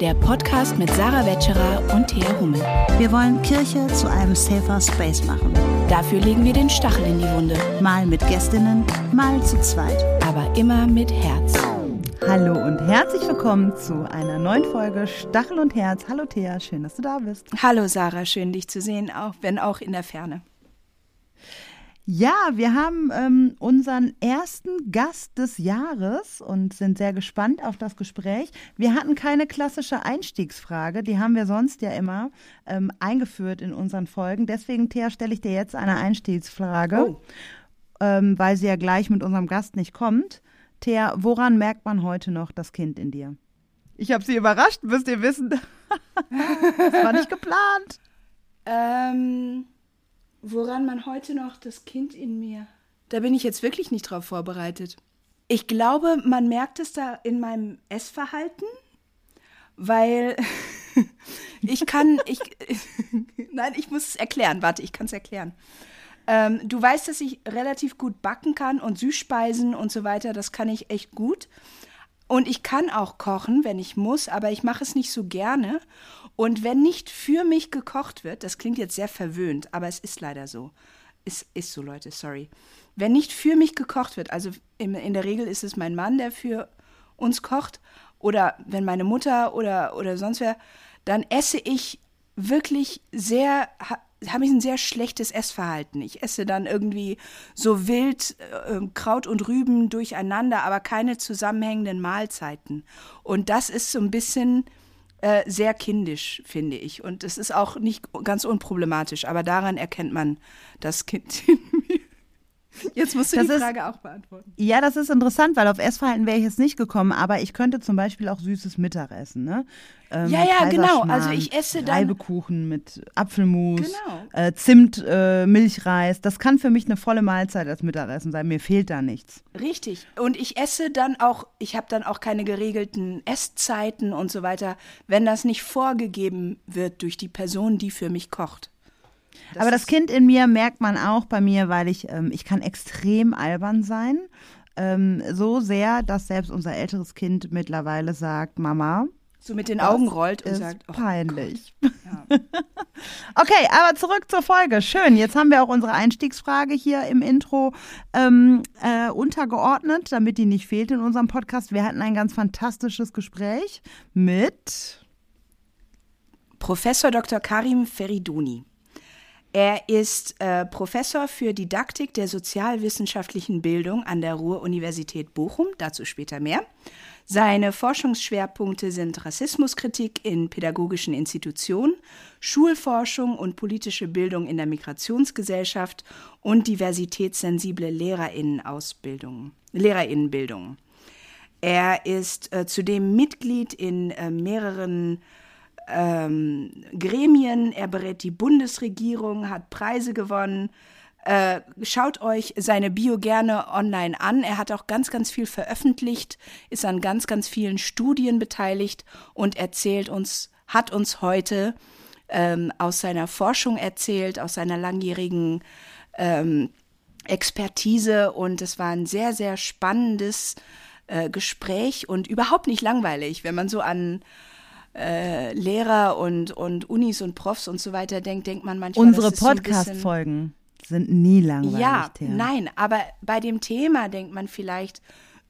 der Podcast mit Sarah Wetscherer und Thea Hummel. Wir wollen Kirche zu einem safer Space machen. Dafür legen wir den Stachel in die Wunde. Mal mit Gästinnen, mal zu zweit. Aber immer mit Herz. Hallo und herzlich willkommen zu einer neuen Folge Stachel und Herz. Hallo Thea, schön, dass du da bist. Hallo Sarah, schön dich zu sehen, auch wenn auch in der Ferne. Ja, wir haben ähm, unseren ersten Gast des Jahres und sind sehr gespannt auf das Gespräch. Wir hatten keine klassische Einstiegsfrage, die haben wir sonst ja immer ähm, eingeführt in unseren Folgen. Deswegen, Thea, stelle ich dir jetzt eine Einstiegsfrage, oh. ähm, weil sie ja gleich mit unserem Gast nicht kommt. Thea, woran merkt man heute noch das Kind in dir? Ich habe sie überrascht, müsst ihr wissen. das war nicht geplant. Ähm woran man heute noch das Kind in mir. Da bin ich jetzt wirklich nicht drauf vorbereitet. Ich glaube, man merkt es da in meinem Essverhalten, weil ich kann, ich, nein, ich muss es erklären. Warte, ich kann es erklären. Ähm, du weißt, dass ich relativ gut backen kann und Süßspeisen und so weiter. Das kann ich echt gut. Und ich kann auch kochen, wenn ich muss, aber ich mache es nicht so gerne. Und wenn nicht für mich gekocht wird, das klingt jetzt sehr verwöhnt, aber es ist leider so. Es ist so, Leute, sorry. Wenn nicht für mich gekocht wird, also in, in der Regel ist es mein Mann, der für uns kocht, oder wenn meine Mutter oder, oder sonst wer, dann esse ich wirklich sehr, habe ich ein sehr schlechtes Essverhalten. Ich esse dann irgendwie so wild äh, Kraut und Rüben durcheinander, aber keine zusammenhängenden Mahlzeiten. Und das ist so ein bisschen äh, sehr kindisch, finde ich. Und es ist auch nicht ganz unproblematisch, aber daran erkennt man das Kind. Jetzt musst du das die ist, Frage auch beantworten. Ja, das ist interessant, weil auf Essverhalten wäre ich jetzt nicht gekommen, aber ich könnte zum Beispiel auch süßes Mittagessen, ne? Ähm, ja, ja, genau. Also ich esse dann Reibekuchen mit Apfelmus, genau. äh, Zimt, äh, Milchreis. Das kann für mich eine volle Mahlzeit als Mittagessen sein. Mir fehlt da nichts. Richtig. Und ich esse dann auch, ich habe dann auch keine geregelten Esszeiten und so weiter, wenn das nicht vorgegeben wird durch die Person, die für mich kocht. Das Aber das Kind in mir merkt man auch bei mir, weil ich, ähm, ich kann extrem albern sein. Ähm, so sehr, dass selbst unser älteres Kind mittlerweile sagt, Mama, so mit den Augen rollt und sagt, oh peinlich. Ja. okay, aber zurück zur Folge. Schön. Jetzt haben wir auch unsere Einstiegsfrage hier im Intro ähm, äh, untergeordnet, damit die nicht fehlt in unserem Podcast. Wir hatten ein ganz fantastisches Gespräch mit Professor Dr. Karim Feriduni. Er ist äh, Professor für Didaktik der sozialwissenschaftlichen Bildung an der Ruhr-Universität Bochum, dazu später mehr. Seine Forschungsschwerpunkte sind Rassismuskritik in pädagogischen Institutionen, Schulforschung und politische Bildung in der Migrationsgesellschaft und diversitätssensible Lehrerinnenausbildung, Lehrerinnenbildung. Er ist äh, zudem Mitglied in äh, mehreren ähm, Gremien, er berät die Bundesregierung, hat Preise gewonnen. Äh, schaut euch seine Bio gerne online an. Er hat auch ganz, ganz viel veröffentlicht, ist an ganz, ganz vielen Studien beteiligt und erzählt uns, hat uns heute ähm, aus seiner Forschung erzählt, aus seiner langjährigen ähm, Expertise. Und es war ein sehr, sehr spannendes äh, Gespräch und überhaupt nicht langweilig, wenn man so an äh, Lehrer und, und Unis und Profs und so weiter denkt, denkt man manchmal. Unsere Podcast-Folgen so sind nie langweilig. Ja, Thea. nein, aber bei dem Thema denkt man vielleicht,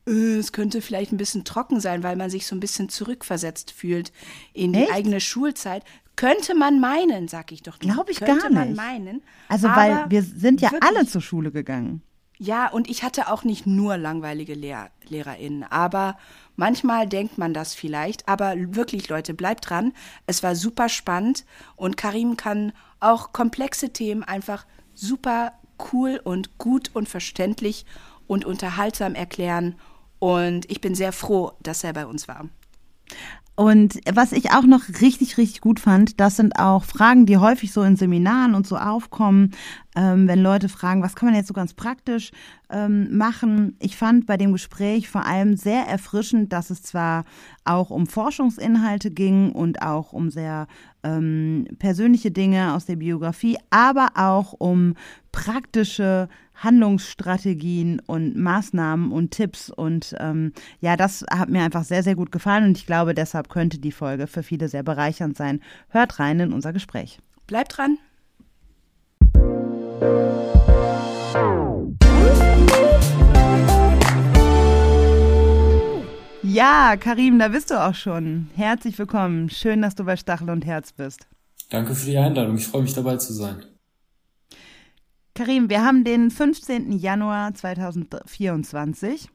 äh, es könnte vielleicht ein bisschen trocken sein, weil man sich so ein bisschen zurückversetzt fühlt in die Echt? eigene Schulzeit. Könnte man meinen, sag ich doch. Glaube ich Könnte gar nicht. man meinen. Also, weil wir sind ja wirklich, alle zur Schule gegangen. Ja, und ich hatte auch nicht nur langweilige Lehr LehrerInnen, aber manchmal denkt man das vielleicht. Aber wirklich, Leute, bleibt dran. Es war super spannend und Karim kann auch komplexe Themen einfach super cool und gut und verständlich und unterhaltsam erklären. Und ich bin sehr froh, dass er bei uns war. Und was ich auch noch richtig, richtig gut fand, das sind auch Fragen, die häufig so in Seminaren und so aufkommen. Ähm, wenn Leute fragen, was kann man jetzt so ganz praktisch ähm, machen. Ich fand bei dem Gespräch vor allem sehr erfrischend, dass es zwar auch um Forschungsinhalte ging und auch um sehr ähm, persönliche Dinge aus der Biografie, aber auch um praktische Handlungsstrategien und Maßnahmen und Tipps. Und ähm, ja, das hat mir einfach sehr, sehr gut gefallen und ich glaube, deshalb könnte die Folge für viele sehr bereichernd sein. Hört rein in unser Gespräch. Bleibt dran. Ja, Karim, da bist du auch schon. Herzlich willkommen. Schön, dass du bei Stachel und Herz bist. Danke für die Einladung. Ich freue mich dabei zu sein. Karim, wir haben den 15. Januar 2024.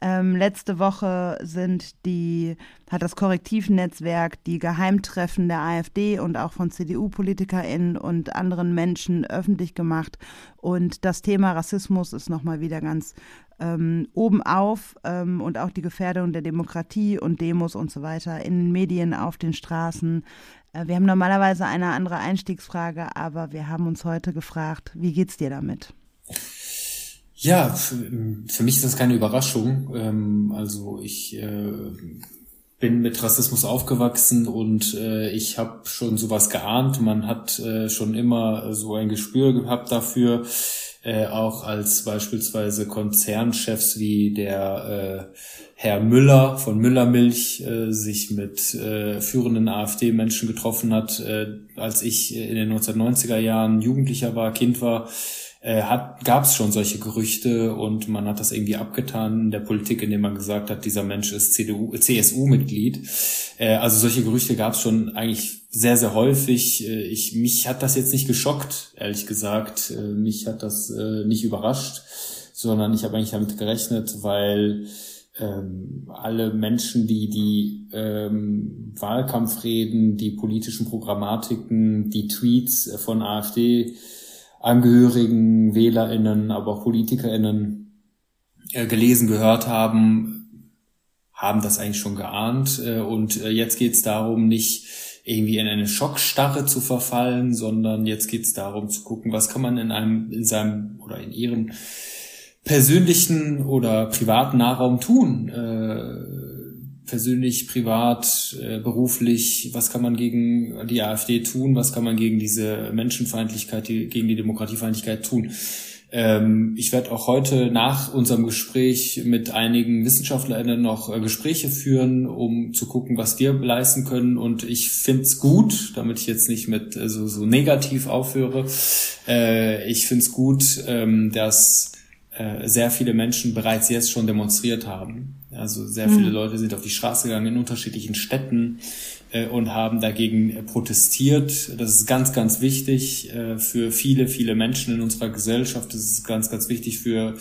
Ähm, letzte Woche sind die, hat das Korrektivnetzwerk die Geheimtreffen der AfD und auch von CDU-PolitikerInnen und anderen Menschen öffentlich gemacht. Und das Thema Rassismus ist nochmal wieder ganz ähm, oben auf ähm, und auch die Gefährdung der Demokratie und Demos und so weiter in den Medien, auf den Straßen. Äh, wir haben normalerweise eine andere Einstiegsfrage, aber wir haben uns heute gefragt, wie geht's dir damit? Ja, für, für mich ist das keine Überraschung. Ähm, also ich äh, bin mit Rassismus aufgewachsen und äh, ich habe schon sowas geahnt. Man hat äh, schon immer so ein Gespür gehabt dafür, äh, auch als beispielsweise Konzernchefs wie der äh, Herr Müller von Müllermilch äh, sich mit äh, führenden AfD-Menschen getroffen hat, äh, als ich in den 1990er Jahren Jugendlicher war, Kind war, äh, gab es schon solche Gerüchte und man hat das irgendwie abgetan in der Politik, indem man gesagt hat, dieser Mensch ist CDU, CSU-Mitglied. Äh, also solche Gerüchte gab es schon eigentlich sehr, sehr häufig. Äh, ich, mich hat das jetzt nicht geschockt, ehrlich gesagt. Äh, mich hat das äh, nicht überrascht, sondern ich habe eigentlich damit gerechnet, weil ähm, alle Menschen, die die ähm, Wahlkampfreden, die politischen Programmatiken, die Tweets von AfD Angehörigen, WählerInnen, aber auch PolitikerInnen äh, gelesen, gehört haben, haben das eigentlich schon geahnt. Äh, und äh, jetzt geht es darum, nicht irgendwie in eine Schockstarre zu verfallen, sondern jetzt geht es darum zu gucken, was kann man in einem, in seinem oder in ihrem persönlichen oder privaten Nahraum tun. Äh, persönlich, privat, äh, beruflich, was kann man gegen die AfD tun, was kann man gegen diese Menschenfeindlichkeit, die, gegen die Demokratiefeindlichkeit tun. Ähm, ich werde auch heute nach unserem Gespräch mit einigen WissenschaftlerInnen noch äh, Gespräche führen, um zu gucken, was wir leisten können. Und ich find's gut, damit ich jetzt nicht mit äh, so, so negativ aufhöre, äh, ich find's gut, ähm, dass äh, sehr viele Menschen bereits jetzt schon demonstriert haben. Also sehr viele mhm. Leute sind auf die Straße gegangen in unterschiedlichen Städten äh, und haben dagegen äh, protestiert. Das ist ganz, ganz wichtig äh, für viele, viele Menschen in unserer Gesellschaft. Das ist ganz, ganz wichtig für,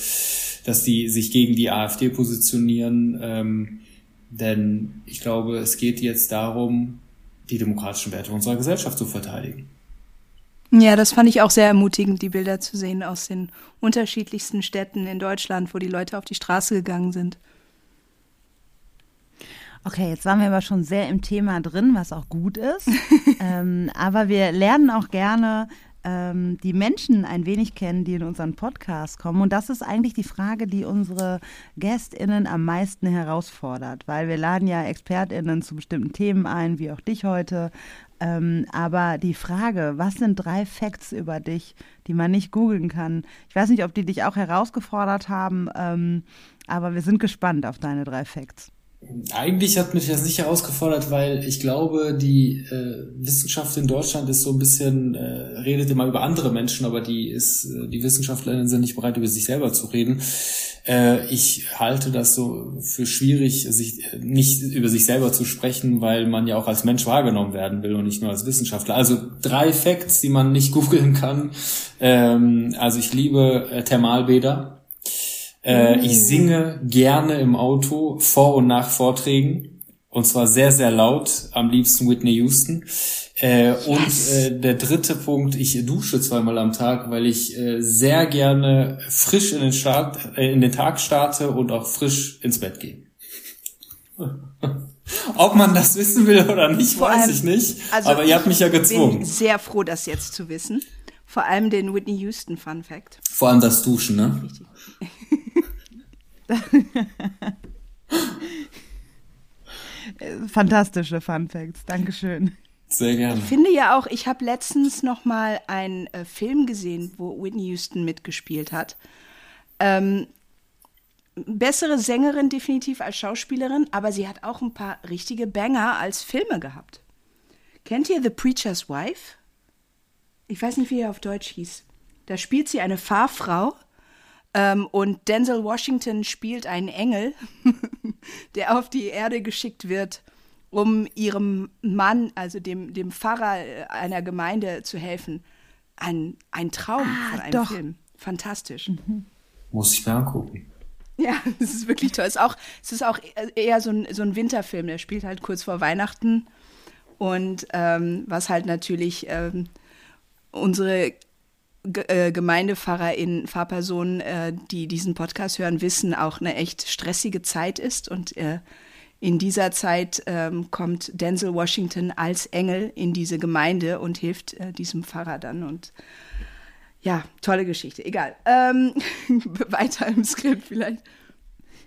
dass die sich gegen die AfD positionieren. Ähm, denn ich glaube, es geht jetzt darum, die demokratischen Werte unserer Gesellschaft zu verteidigen. Ja, das fand ich auch sehr ermutigend, die Bilder zu sehen aus den unterschiedlichsten Städten in Deutschland, wo die Leute auf die Straße gegangen sind. Okay, jetzt waren wir aber schon sehr im Thema drin, was auch gut ist. ähm, aber wir lernen auch gerne ähm, die Menschen ein wenig kennen, die in unseren Podcast kommen. Und das ist eigentlich die Frage, die unsere GästInnen am meisten herausfordert, weil wir laden ja ExpertInnen zu bestimmten Themen ein, wie auch dich heute. Ähm, aber die Frage, was sind drei Facts über dich, die man nicht googeln kann? Ich weiß nicht, ob die dich auch herausgefordert haben, ähm, aber wir sind gespannt auf deine drei Facts. Eigentlich hat mich das nicht herausgefordert, weil ich glaube, die äh, Wissenschaft in Deutschland ist so ein bisschen, äh, redet immer über andere Menschen, aber die ist, äh, die Wissenschaftlerinnen sind nicht bereit, über sich selber zu reden. Äh, ich halte das so für schwierig, sich nicht über sich selber zu sprechen, weil man ja auch als Mensch wahrgenommen werden will und nicht nur als Wissenschaftler. Also drei Facts, die man nicht googeln kann. Ähm, also ich liebe äh, Thermalbäder. Äh, ich mm. singe gerne im Auto vor und nach Vorträgen. Und zwar sehr, sehr laut, am liebsten Whitney Houston. Äh. Und äh, der dritte Punkt, ich dusche zweimal am Tag, weil ich äh, sehr gerne frisch in den, Start, äh, in den Tag starte und auch frisch ins Bett gehe. Ob man das wissen will oder nicht, Vor weiß ich nicht. Also Aber ihr habt mich ja gezwungen. Ich bin sehr froh, das jetzt zu wissen. Vor allem den Whitney Houston Fun Fact. Vor allem das Duschen, ne? Richtig. Fantastische Fun Facts, Dankeschön. Sehr gerne. Ich finde ja auch, ich habe letztens noch mal einen äh, Film gesehen, wo Whitney Houston mitgespielt hat. Ähm, bessere Sängerin definitiv als Schauspielerin, aber sie hat auch ein paar richtige Banger als Filme gehabt. Kennt ihr The Preacher's Wife? Ich weiß nicht, wie er auf Deutsch hieß. Da spielt sie eine Fahrfrau ähm, und Denzel Washington spielt einen Engel, der auf die Erde geschickt wird, um ihrem Mann, also dem, dem Pfarrer einer Gemeinde zu helfen. Ein, ein Traum ah, von einem doch. Film. Fantastisch. Mhm. Muss ich mir angucken. Ja, es ist wirklich toll. Es ist auch, es ist auch eher so ein, so ein Winterfilm. Der spielt halt kurz vor Weihnachten. Und ähm, was halt natürlich ähm, unsere äh, Gemeindepfarrerin, Pfarrpersonen, äh, die diesen Podcast hören, wissen, auch eine echt stressige Zeit ist. Und äh, in dieser Zeit ähm, kommt Denzel Washington als Engel in diese Gemeinde und hilft äh, diesem Pfarrer dann. Und ja, tolle Geschichte. Egal. Ähm, weiter im Skript vielleicht.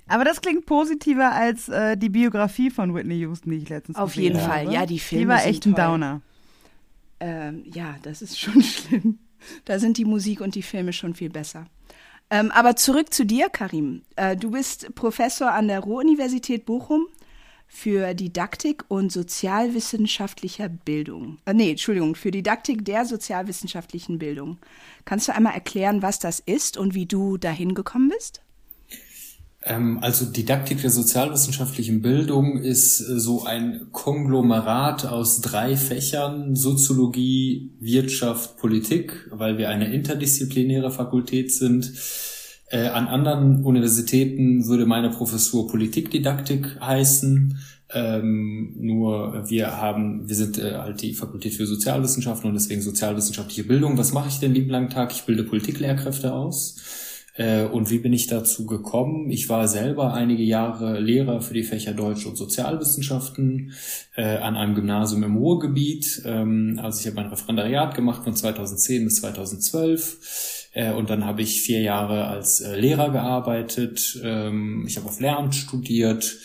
Aber das klingt positiver als äh, die Biografie von Whitney Houston, die ich letztens Auf jeden habe. Fall, ja, die Filme Die war echt ein Downer. Ähm, ja, das ist schon schlimm. Da sind die Musik und die Filme schon viel besser. Ähm, aber zurück zu dir, Karim. Äh, du bist Professor an der Ruhr-Universität Bochum für Didaktik und sozialwissenschaftlicher Bildung. Äh, nee, Entschuldigung, für Didaktik der sozialwissenschaftlichen Bildung. Kannst du einmal erklären, was das ist und wie du dahin gekommen bist? Ähm, also Didaktik der sozialwissenschaftlichen Bildung ist äh, so ein Konglomerat aus drei Fächern, Soziologie, Wirtschaft, Politik, weil wir eine interdisziplinäre Fakultät sind. Äh, an anderen Universitäten würde meine Professur Politikdidaktik heißen. Ähm, nur wir haben, wir sind äh, halt die Fakultät für Sozialwissenschaften und deswegen sozialwissenschaftliche Bildung. Was mache ich denn lieben langen Tag? Ich bilde Politiklehrkräfte aus. Äh, und wie bin ich dazu gekommen? Ich war selber einige Jahre Lehrer für die Fächer Deutsch und Sozialwissenschaften äh, an einem Gymnasium im Ruhrgebiet. Ähm, also ich habe mein Referendariat gemacht von 2010 bis 2012. Äh, und dann habe ich vier Jahre als äh, Lehrer gearbeitet. Ähm, ich habe auf Lehramt studiert.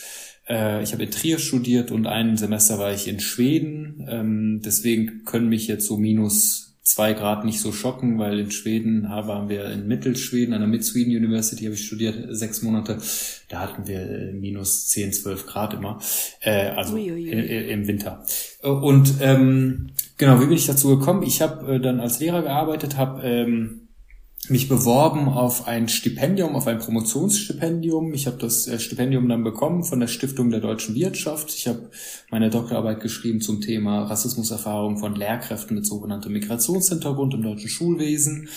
Äh, ich habe in Trier studiert und ein Semester war ich in Schweden. Ähm, deswegen können mich jetzt so minus zwei Grad nicht so schocken, weil in Schweden waren wir in Mittelschweden, an der Mid-Sweden University habe ich studiert, sechs Monate. Da hatten wir äh, minus zehn, zwölf Grad immer, äh, also ui, ui, ui. im Winter. Und ähm, genau, wie bin ich dazu gekommen? Ich habe äh, dann als Lehrer gearbeitet, habe ähm, mich beworben auf ein Stipendium, auf ein Promotionsstipendium. Ich habe das äh, Stipendium dann bekommen von der Stiftung der deutschen Wirtschaft. Ich habe meine Doktorarbeit geschrieben zum Thema Rassismuserfahrung von Lehrkräften mit sogenanntem Migrationshintergrund im deutschen Schulwesen.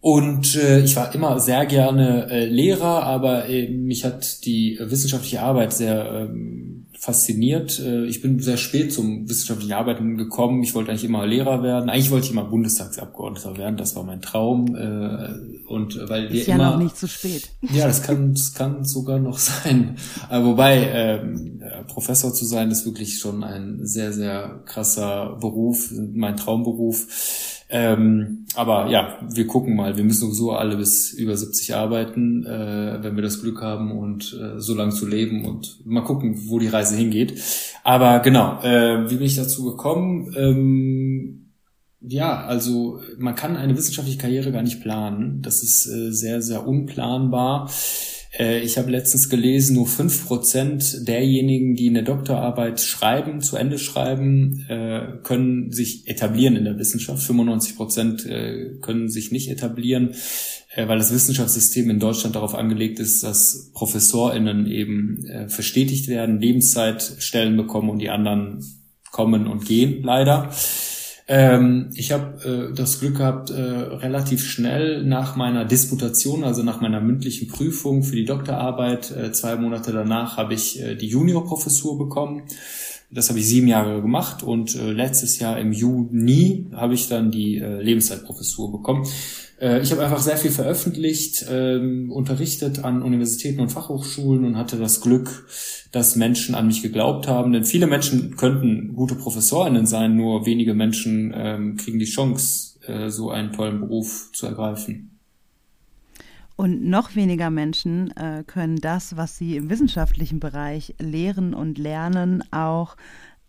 Und äh, ich war immer sehr gerne äh, Lehrer, aber äh, mich hat die wissenschaftliche Arbeit sehr ähm, fasziniert. Äh, ich bin sehr spät zum wissenschaftlichen Arbeiten gekommen. Ich wollte eigentlich immer Lehrer werden. Eigentlich wollte ich immer Bundestagsabgeordneter werden. Das war mein Traum. Äh, und weil wir Ist ja immer, noch nicht zu spät. Ja, das kann, das kann sogar noch sein. Aber wobei ähm, Professor zu sein ist wirklich schon ein sehr sehr krasser Beruf, mein Traumberuf. Ähm, aber ja, wir gucken mal. Wir müssen sowieso alle bis über 70 arbeiten, äh, wenn wir das Glück haben und äh, so lange zu leben und mal gucken, wo die Reise hingeht. Aber genau, äh, wie bin ich dazu gekommen? Ähm, ja, also man kann eine wissenschaftliche Karriere gar nicht planen. Das ist äh, sehr, sehr unplanbar. Äh, ich habe letztens gelesen, nur fünf Prozent derjenigen, die eine Doktorarbeit schreiben, zu Ende schreiben, äh, können sich etablieren in der Wissenschaft. 95 Prozent äh, können sich nicht etablieren, weil das Wissenschaftssystem in Deutschland darauf angelegt ist, dass ProfessorInnen eben verstetigt werden, Lebenszeitstellen bekommen und die anderen kommen und gehen, leider. Ähm, ich habe äh, das Glück gehabt, äh, relativ schnell nach meiner Disputation, also nach meiner mündlichen Prüfung für die Doktorarbeit, äh, zwei Monate danach habe ich äh, die Juniorprofessur bekommen. Das habe ich sieben Jahre gemacht und äh, letztes Jahr im Juni habe ich dann die äh, Lebenszeitprofessur bekommen. Äh, ich habe einfach sehr viel veröffentlicht, ähm, unterrichtet an Universitäten und Fachhochschulen und hatte das Glück, dass Menschen an mich geglaubt haben. Denn viele Menschen könnten gute Professorinnen sein, nur wenige Menschen ähm, kriegen die Chance, äh, so einen tollen Beruf zu ergreifen. Und noch weniger Menschen äh, können das, was sie im wissenschaftlichen Bereich lehren und lernen, auch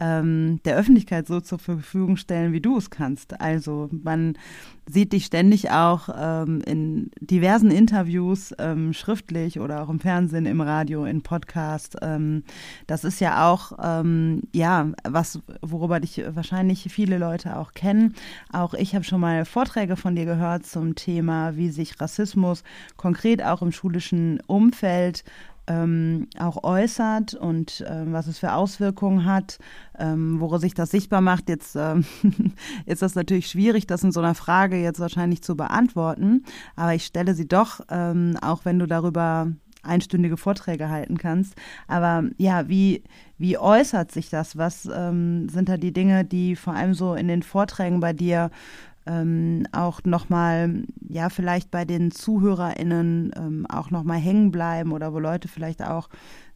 ähm, der Öffentlichkeit so zur Verfügung stellen, wie du es kannst. Also man sieht dich ständig auch ähm, in diversen Interviews, ähm, schriftlich oder auch im Fernsehen, im Radio, in Podcast. Ähm, das ist ja auch, ähm, ja, was, worüber dich wahrscheinlich viele Leute auch kennen. Auch ich habe schon mal Vorträge von dir gehört zum Thema, wie sich Rassismus konkret auch im schulischen Umfeld ähm, auch äußert und ähm, was es für Auswirkungen hat, ähm, worin sich das sichtbar macht. Jetzt ähm, ist das natürlich schwierig, das in so einer Frage jetzt wahrscheinlich zu beantworten, aber ich stelle sie doch, ähm, auch wenn du darüber einstündige Vorträge halten kannst. Aber ja, wie, wie äußert sich das? Was ähm, sind da die Dinge, die vor allem so in den Vorträgen bei dir ähm, auch nochmal, ja, vielleicht bei den ZuhörerInnen ähm, auch nochmal hängen bleiben oder wo Leute vielleicht auch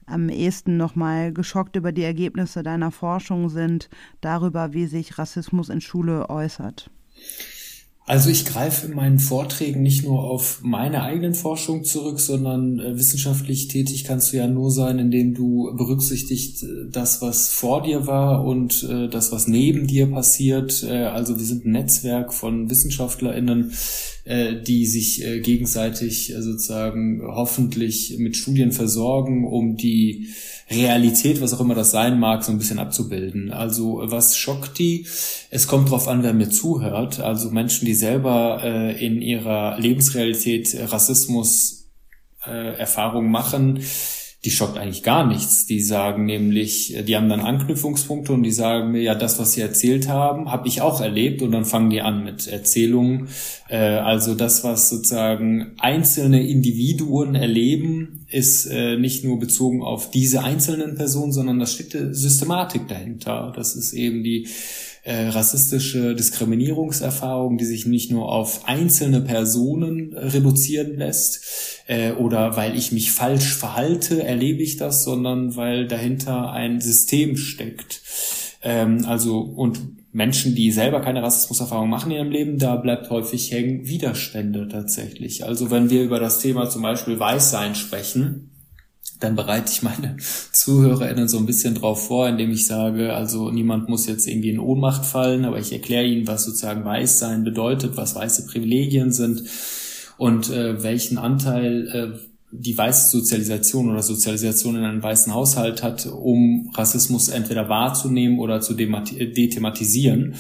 am ehesten nochmal geschockt über die Ergebnisse deiner Forschung sind, darüber, wie sich Rassismus in Schule äußert? Also ich greife in meinen Vorträgen nicht nur auf meine eigenen Forschung zurück, sondern äh, wissenschaftlich tätig kannst du ja nur sein, indem du berücksichtigt äh, das, was vor dir war und äh, das, was neben dir passiert. Also wir sind ein Netzwerk von WissenschaftlerInnen, die sich gegenseitig sozusagen hoffentlich mit Studien versorgen, um die Realität, was auch immer das sein mag, so ein bisschen abzubilden. Also was schockt die? Es kommt darauf an, wer mir zuhört. Also Menschen, die selber äh, in ihrer Lebensrealität Rassismus äh, machen, die schockt eigentlich gar nichts. Die sagen nämlich, die haben dann Anknüpfungspunkte und die sagen mir, ja, das, was sie erzählt haben, habe ich auch erlebt und dann fangen die an mit Erzählungen. Äh, also das, was sozusagen einzelne Individuen erleben, ist äh, nicht nur bezogen auf diese einzelnen Personen, sondern da steckt eine Systematik dahinter. Das ist eben die äh, rassistische Diskriminierungserfahrung, die sich nicht nur auf einzelne Personen reduzieren lässt äh, oder weil ich mich falsch verhalte, erlebe ich das, sondern weil dahinter ein System steckt. Ähm, also und Menschen, die selber keine Rassismuserfahrung machen in ihrem Leben, da bleibt häufig hängen Widerstände tatsächlich. Also wenn wir über das Thema zum Beispiel Weißsein sprechen, dann bereite ich meine ZuhörerInnen so ein bisschen drauf vor, indem ich sage, also niemand muss jetzt irgendwie in Ohnmacht fallen, aber ich erkläre ihnen, was sozusagen Weißsein bedeutet, was weiße Privilegien sind und äh, welchen Anteil äh, die weiße Sozialisation oder Sozialisation in einem weißen Haushalt hat, um Rassismus entweder wahrzunehmen oder zu dethematisieren.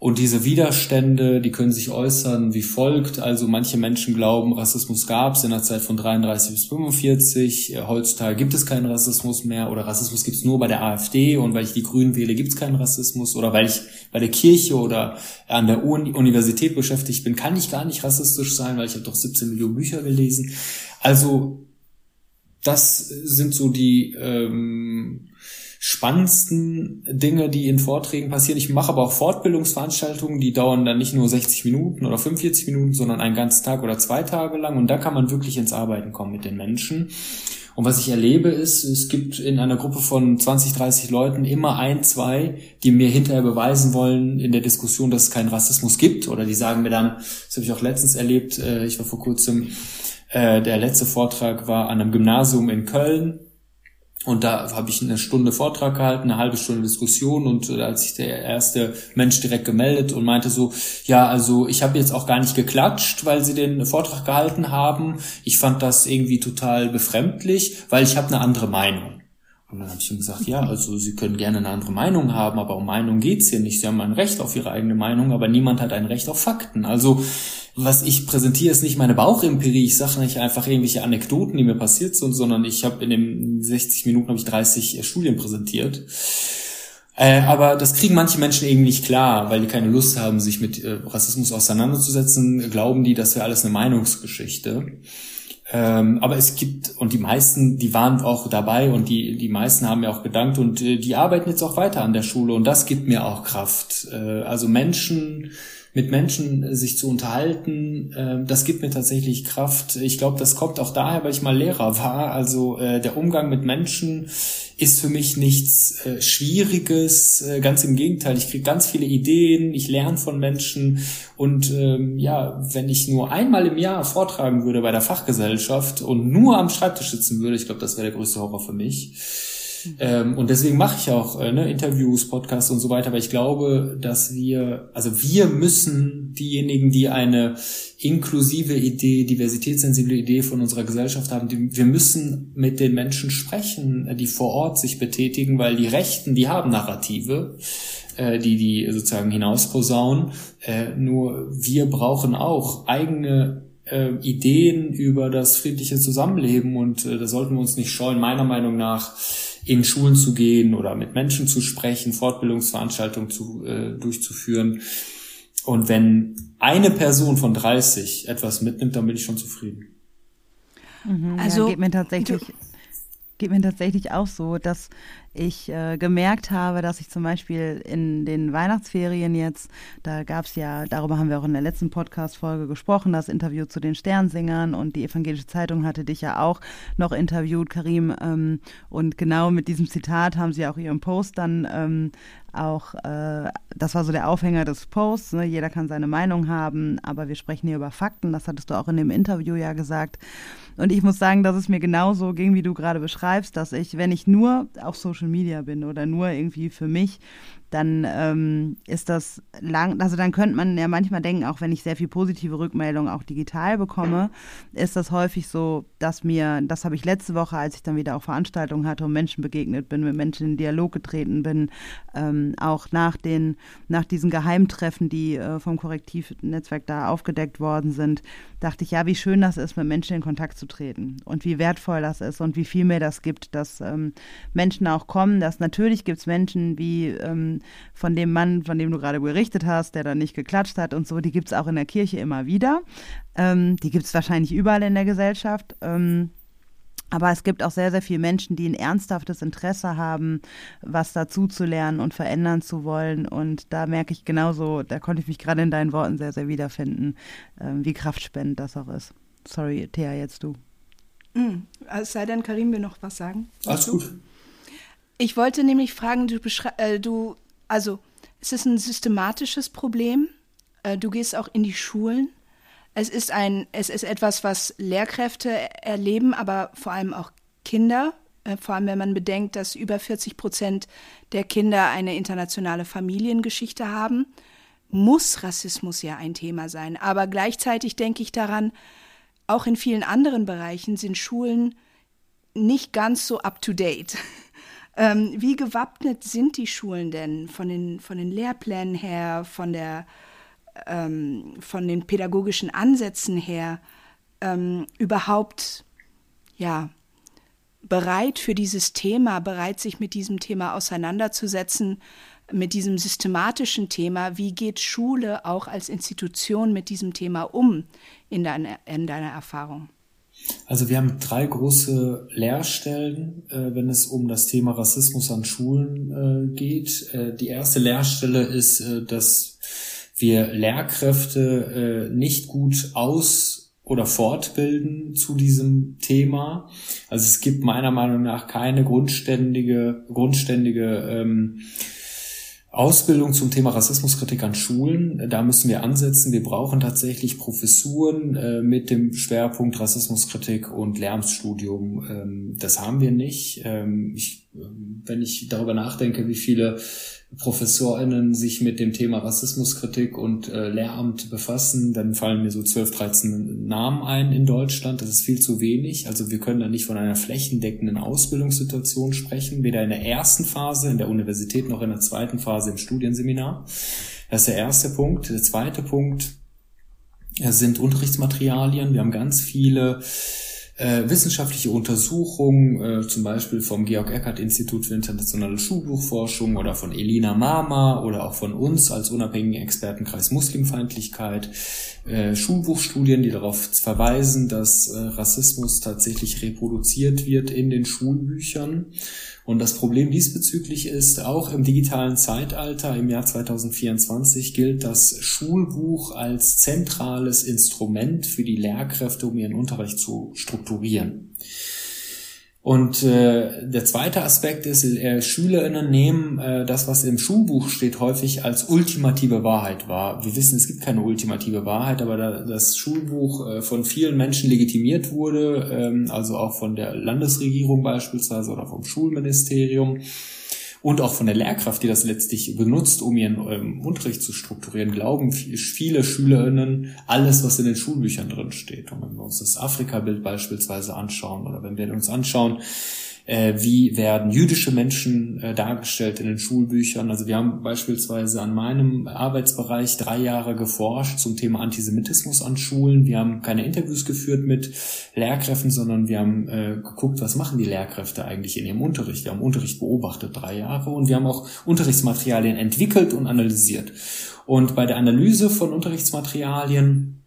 Und diese Widerstände, die können sich äußern wie folgt. Also manche Menschen glauben, Rassismus gab es in der Zeit von 33 bis 45. Heutzutage gibt es keinen Rassismus mehr oder Rassismus gibt es nur bei der AfD und weil ich die Grünen wähle, gibt es keinen Rassismus oder weil ich bei der Kirche oder an der Universität beschäftigt bin, kann ich gar nicht rassistisch sein, weil ich habe doch 17 Millionen Bücher gelesen. Also das sind so die ähm, spannendsten Dinge, die in Vorträgen passieren. Ich mache aber auch Fortbildungsveranstaltungen, die dauern dann nicht nur 60 Minuten oder 45 Minuten, sondern einen ganzen Tag oder zwei Tage lang. Und da kann man wirklich ins Arbeiten kommen mit den Menschen. Und was ich erlebe ist, es gibt in einer Gruppe von 20, 30 Leuten immer ein, zwei, die mir hinterher beweisen wollen in der Diskussion, dass es keinen Rassismus gibt. Oder die sagen mir dann, das habe ich auch letztens erlebt, äh, ich war vor kurzem, äh, der letzte Vortrag war an einem Gymnasium in Köln und da habe ich eine Stunde Vortrag gehalten, eine halbe Stunde Diskussion und äh, als sich der erste Mensch direkt gemeldet und meinte so, ja, also ich habe jetzt auch gar nicht geklatscht, weil sie den Vortrag gehalten haben. Ich fand das irgendwie total befremdlich, weil ich habe eine andere Meinung. Und dann habe ich ihm gesagt, ja, also Sie können gerne eine andere Meinung haben, aber um Meinung geht's hier nicht. Sie haben ein Recht auf Ihre eigene Meinung, aber niemand hat ein Recht auf Fakten. Also was ich präsentiere, ist nicht meine Bauchempirie. Ich sage nicht einfach irgendwelche Anekdoten, die mir passiert sind, sondern ich habe in den 60 Minuten habe ich 30 äh, Studien präsentiert. Äh, aber das kriegen manche Menschen eben nicht klar, weil die keine Lust haben, sich mit äh, Rassismus auseinanderzusetzen. Glauben die, das wäre alles eine Meinungsgeschichte. Ähm, aber es gibt, und die meisten, die waren auch dabei und die, die meisten haben mir auch gedankt und äh, die arbeiten jetzt auch weiter an der Schule und das gibt mir auch Kraft. Äh, also Menschen mit Menschen äh, sich zu unterhalten, äh, das gibt mir tatsächlich Kraft. Ich glaube, das kommt auch daher, weil ich mal Lehrer war. Also äh, der Umgang mit Menschen ist für mich nichts äh, Schwieriges. Äh, ganz im Gegenteil, ich kriege ganz viele Ideen, ich lerne von Menschen und ähm, ja, wenn ich nur einmal im Jahr vortragen würde bei der Fachgesellschaft und nur am Schreibtisch sitzen würde, ich glaube, das wäre der größte Horror für mich. Ähm, und deswegen mache ich auch äh, ne, Interviews, Podcasts und so weiter, aber ich glaube, dass wir, also wir müssen diejenigen, die eine inklusive Idee, diversitätssensible Idee von unserer Gesellschaft haben, die, wir müssen mit den Menschen sprechen, die vor Ort sich betätigen, weil die Rechten, die haben Narrative, äh, die die sozusagen hinausposaunen. Äh, nur wir brauchen auch eigene äh, Ideen über das friedliche Zusammenleben und äh, da sollten wir uns nicht scheuen, meiner Meinung nach in Schulen zu gehen oder mit Menschen zu sprechen, Fortbildungsveranstaltungen zu, äh, durchzuführen. Und wenn eine Person von 30 etwas mitnimmt, dann bin ich schon zufrieden. Mhm, also ja, geht mir tatsächlich geht mir tatsächlich auch so, dass ich äh, gemerkt habe, dass ich zum Beispiel in den Weihnachtsferien jetzt, da gab es ja, darüber haben wir auch in der letzten Podcast-Folge gesprochen, das Interview zu den Sternsingern und die Evangelische Zeitung hatte dich ja auch noch interviewt, Karim. Ähm, und genau mit diesem Zitat haben sie auch ihren Post dann ähm, auch, äh, das war so der Aufhänger des Posts, ne? jeder kann seine Meinung haben, aber wir sprechen hier über Fakten, das hattest du auch in dem Interview ja gesagt. Und ich muss sagen, dass es mir genauso ging, wie du gerade beschreibst, dass ich, wenn ich nur auf Social Media bin oder nur irgendwie für mich, dann ähm, ist das lang, also dann könnte man ja manchmal denken, auch wenn ich sehr viel positive Rückmeldungen auch digital bekomme, ist das häufig so, dass mir, das habe ich letzte Woche, als ich dann wieder auch Veranstaltungen hatte und Menschen begegnet bin, mit Menschen in Dialog getreten bin, ähm, auch nach den, nach diesen Geheimtreffen, die äh, vom Korrektivnetzwerk da aufgedeckt worden sind, dachte ich, ja, wie schön das ist, mit Menschen in Kontakt zu treten und wie wertvoll das ist und wie viel mir das gibt, dass ähm, Menschen auch kommen, dass natürlich gibt es Menschen wie ähm, von dem Mann, von dem du gerade berichtet hast, der dann nicht geklatscht hat und so, die gibt es auch in der Kirche immer wieder. Ähm, die gibt es wahrscheinlich überall in der Gesellschaft. Ähm, aber es gibt auch sehr, sehr viele Menschen, die ein ernsthaftes Interesse haben, was dazu zu lernen und verändern zu wollen. Und da merke ich genauso, da konnte ich mich gerade in deinen Worten sehr, sehr wiederfinden, ähm, wie kraftspendend das auch ist. Sorry, Thea, jetzt du. Mm, es sei denn, Karim will noch was sagen. Alles gut. Ich wollte nämlich fragen, du, äh, du also es ist ein systematisches Problem. Äh, du gehst auch in die Schulen. Es ist ein, es ist etwas, was Lehrkräfte erleben, aber vor allem auch Kinder. Äh, vor allem, wenn man bedenkt, dass über 40 Prozent der Kinder eine internationale Familiengeschichte haben, muss Rassismus ja ein Thema sein. Aber gleichzeitig denke ich daran, auch in vielen anderen Bereichen sind Schulen nicht ganz so up to date. Ähm, wie gewappnet sind die Schulen denn von den, von den Lehrplänen her, von, der, ähm, von den pädagogischen Ansätzen her, ähm, überhaupt ja, bereit für dieses Thema, bereit sich mit diesem Thema auseinanderzusetzen, mit diesem systematischen Thema, wie geht Schule auch als Institution mit diesem Thema um in deiner, in deiner Erfahrung? Also wir haben drei große Lehrstellen, äh, wenn es um das Thema Rassismus an Schulen äh, geht. Äh, die erste Lehrstelle ist, äh, dass wir Lehrkräfte äh, nicht gut aus oder fortbilden zu diesem Thema. Also es gibt meiner Meinung nach keine grundständige, grundständige ähm, Ausbildung zum Thema Rassismuskritik an Schulen, da müssen wir ansetzen. Wir brauchen tatsächlich Professuren äh, mit dem Schwerpunkt Rassismuskritik und Lärmstudium. Ähm, das haben wir nicht. Ähm, ich, wenn ich darüber nachdenke, wie viele ProfessorInnen sich mit dem Thema Rassismuskritik und äh, Lehramt befassen, dann fallen mir so 12, 13 Namen ein in Deutschland. Das ist viel zu wenig. Also wir können da nicht von einer flächendeckenden Ausbildungssituation sprechen, weder in der ersten Phase in der Universität noch in der zweiten Phase im Studienseminar. Das ist der erste Punkt. Der zweite Punkt sind Unterrichtsmaterialien. Wir haben ganz viele äh, wissenschaftliche Untersuchungen, äh, zum Beispiel vom Georg-Eckert-Institut für internationale Schulbuchforschung oder von Elina Mama oder auch von uns als unabhängigen Expertenkreis Muslimfeindlichkeit, äh, Schulbuchstudien, die darauf verweisen, dass äh, Rassismus tatsächlich reproduziert wird in den Schulbüchern Und das Problem diesbezüglich ist, auch im digitalen Zeitalter im Jahr 2024 gilt das Schulbuch als zentrales Instrument für die Lehrkräfte, um ihren Unterricht zu strukturieren. Und äh, der zweite Aspekt ist, äh, SchülerInnen nehmen äh, das, was im Schulbuch steht, häufig als ultimative Wahrheit wahr. Wir wissen, es gibt keine ultimative Wahrheit, aber da das Schulbuch äh, von vielen Menschen legitimiert wurde, ähm, also auch von der Landesregierung beispielsweise oder vom Schulministerium, und auch von der Lehrkraft, die das letztlich benutzt, um ihren ähm, Unterricht zu strukturieren, glauben viele SchülerInnen alles, was in den Schulbüchern drin steht. Und wenn wir uns das Afrika-Bild beispielsweise anschauen oder wenn wir uns anschauen, äh, wie werden jüdische Menschen äh, dargestellt in den Schulbüchern. Also wir haben beispielsweise an meinem Arbeitsbereich drei Jahre geforscht zum Thema Antisemitismus an Schulen. Wir haben keine Interviews geführt mit Lehrkräften, sondern wir haben äh, geguckt, was machen die Lehrkräfte eigentlich in ihrem Unterricht. Wir haben Unterricht beobachtet drei Jahre und wir haben auch Unterrichtsmaterialien entwickelt und analysiert. Und bei der Analyse von Unterrichtsmaterialien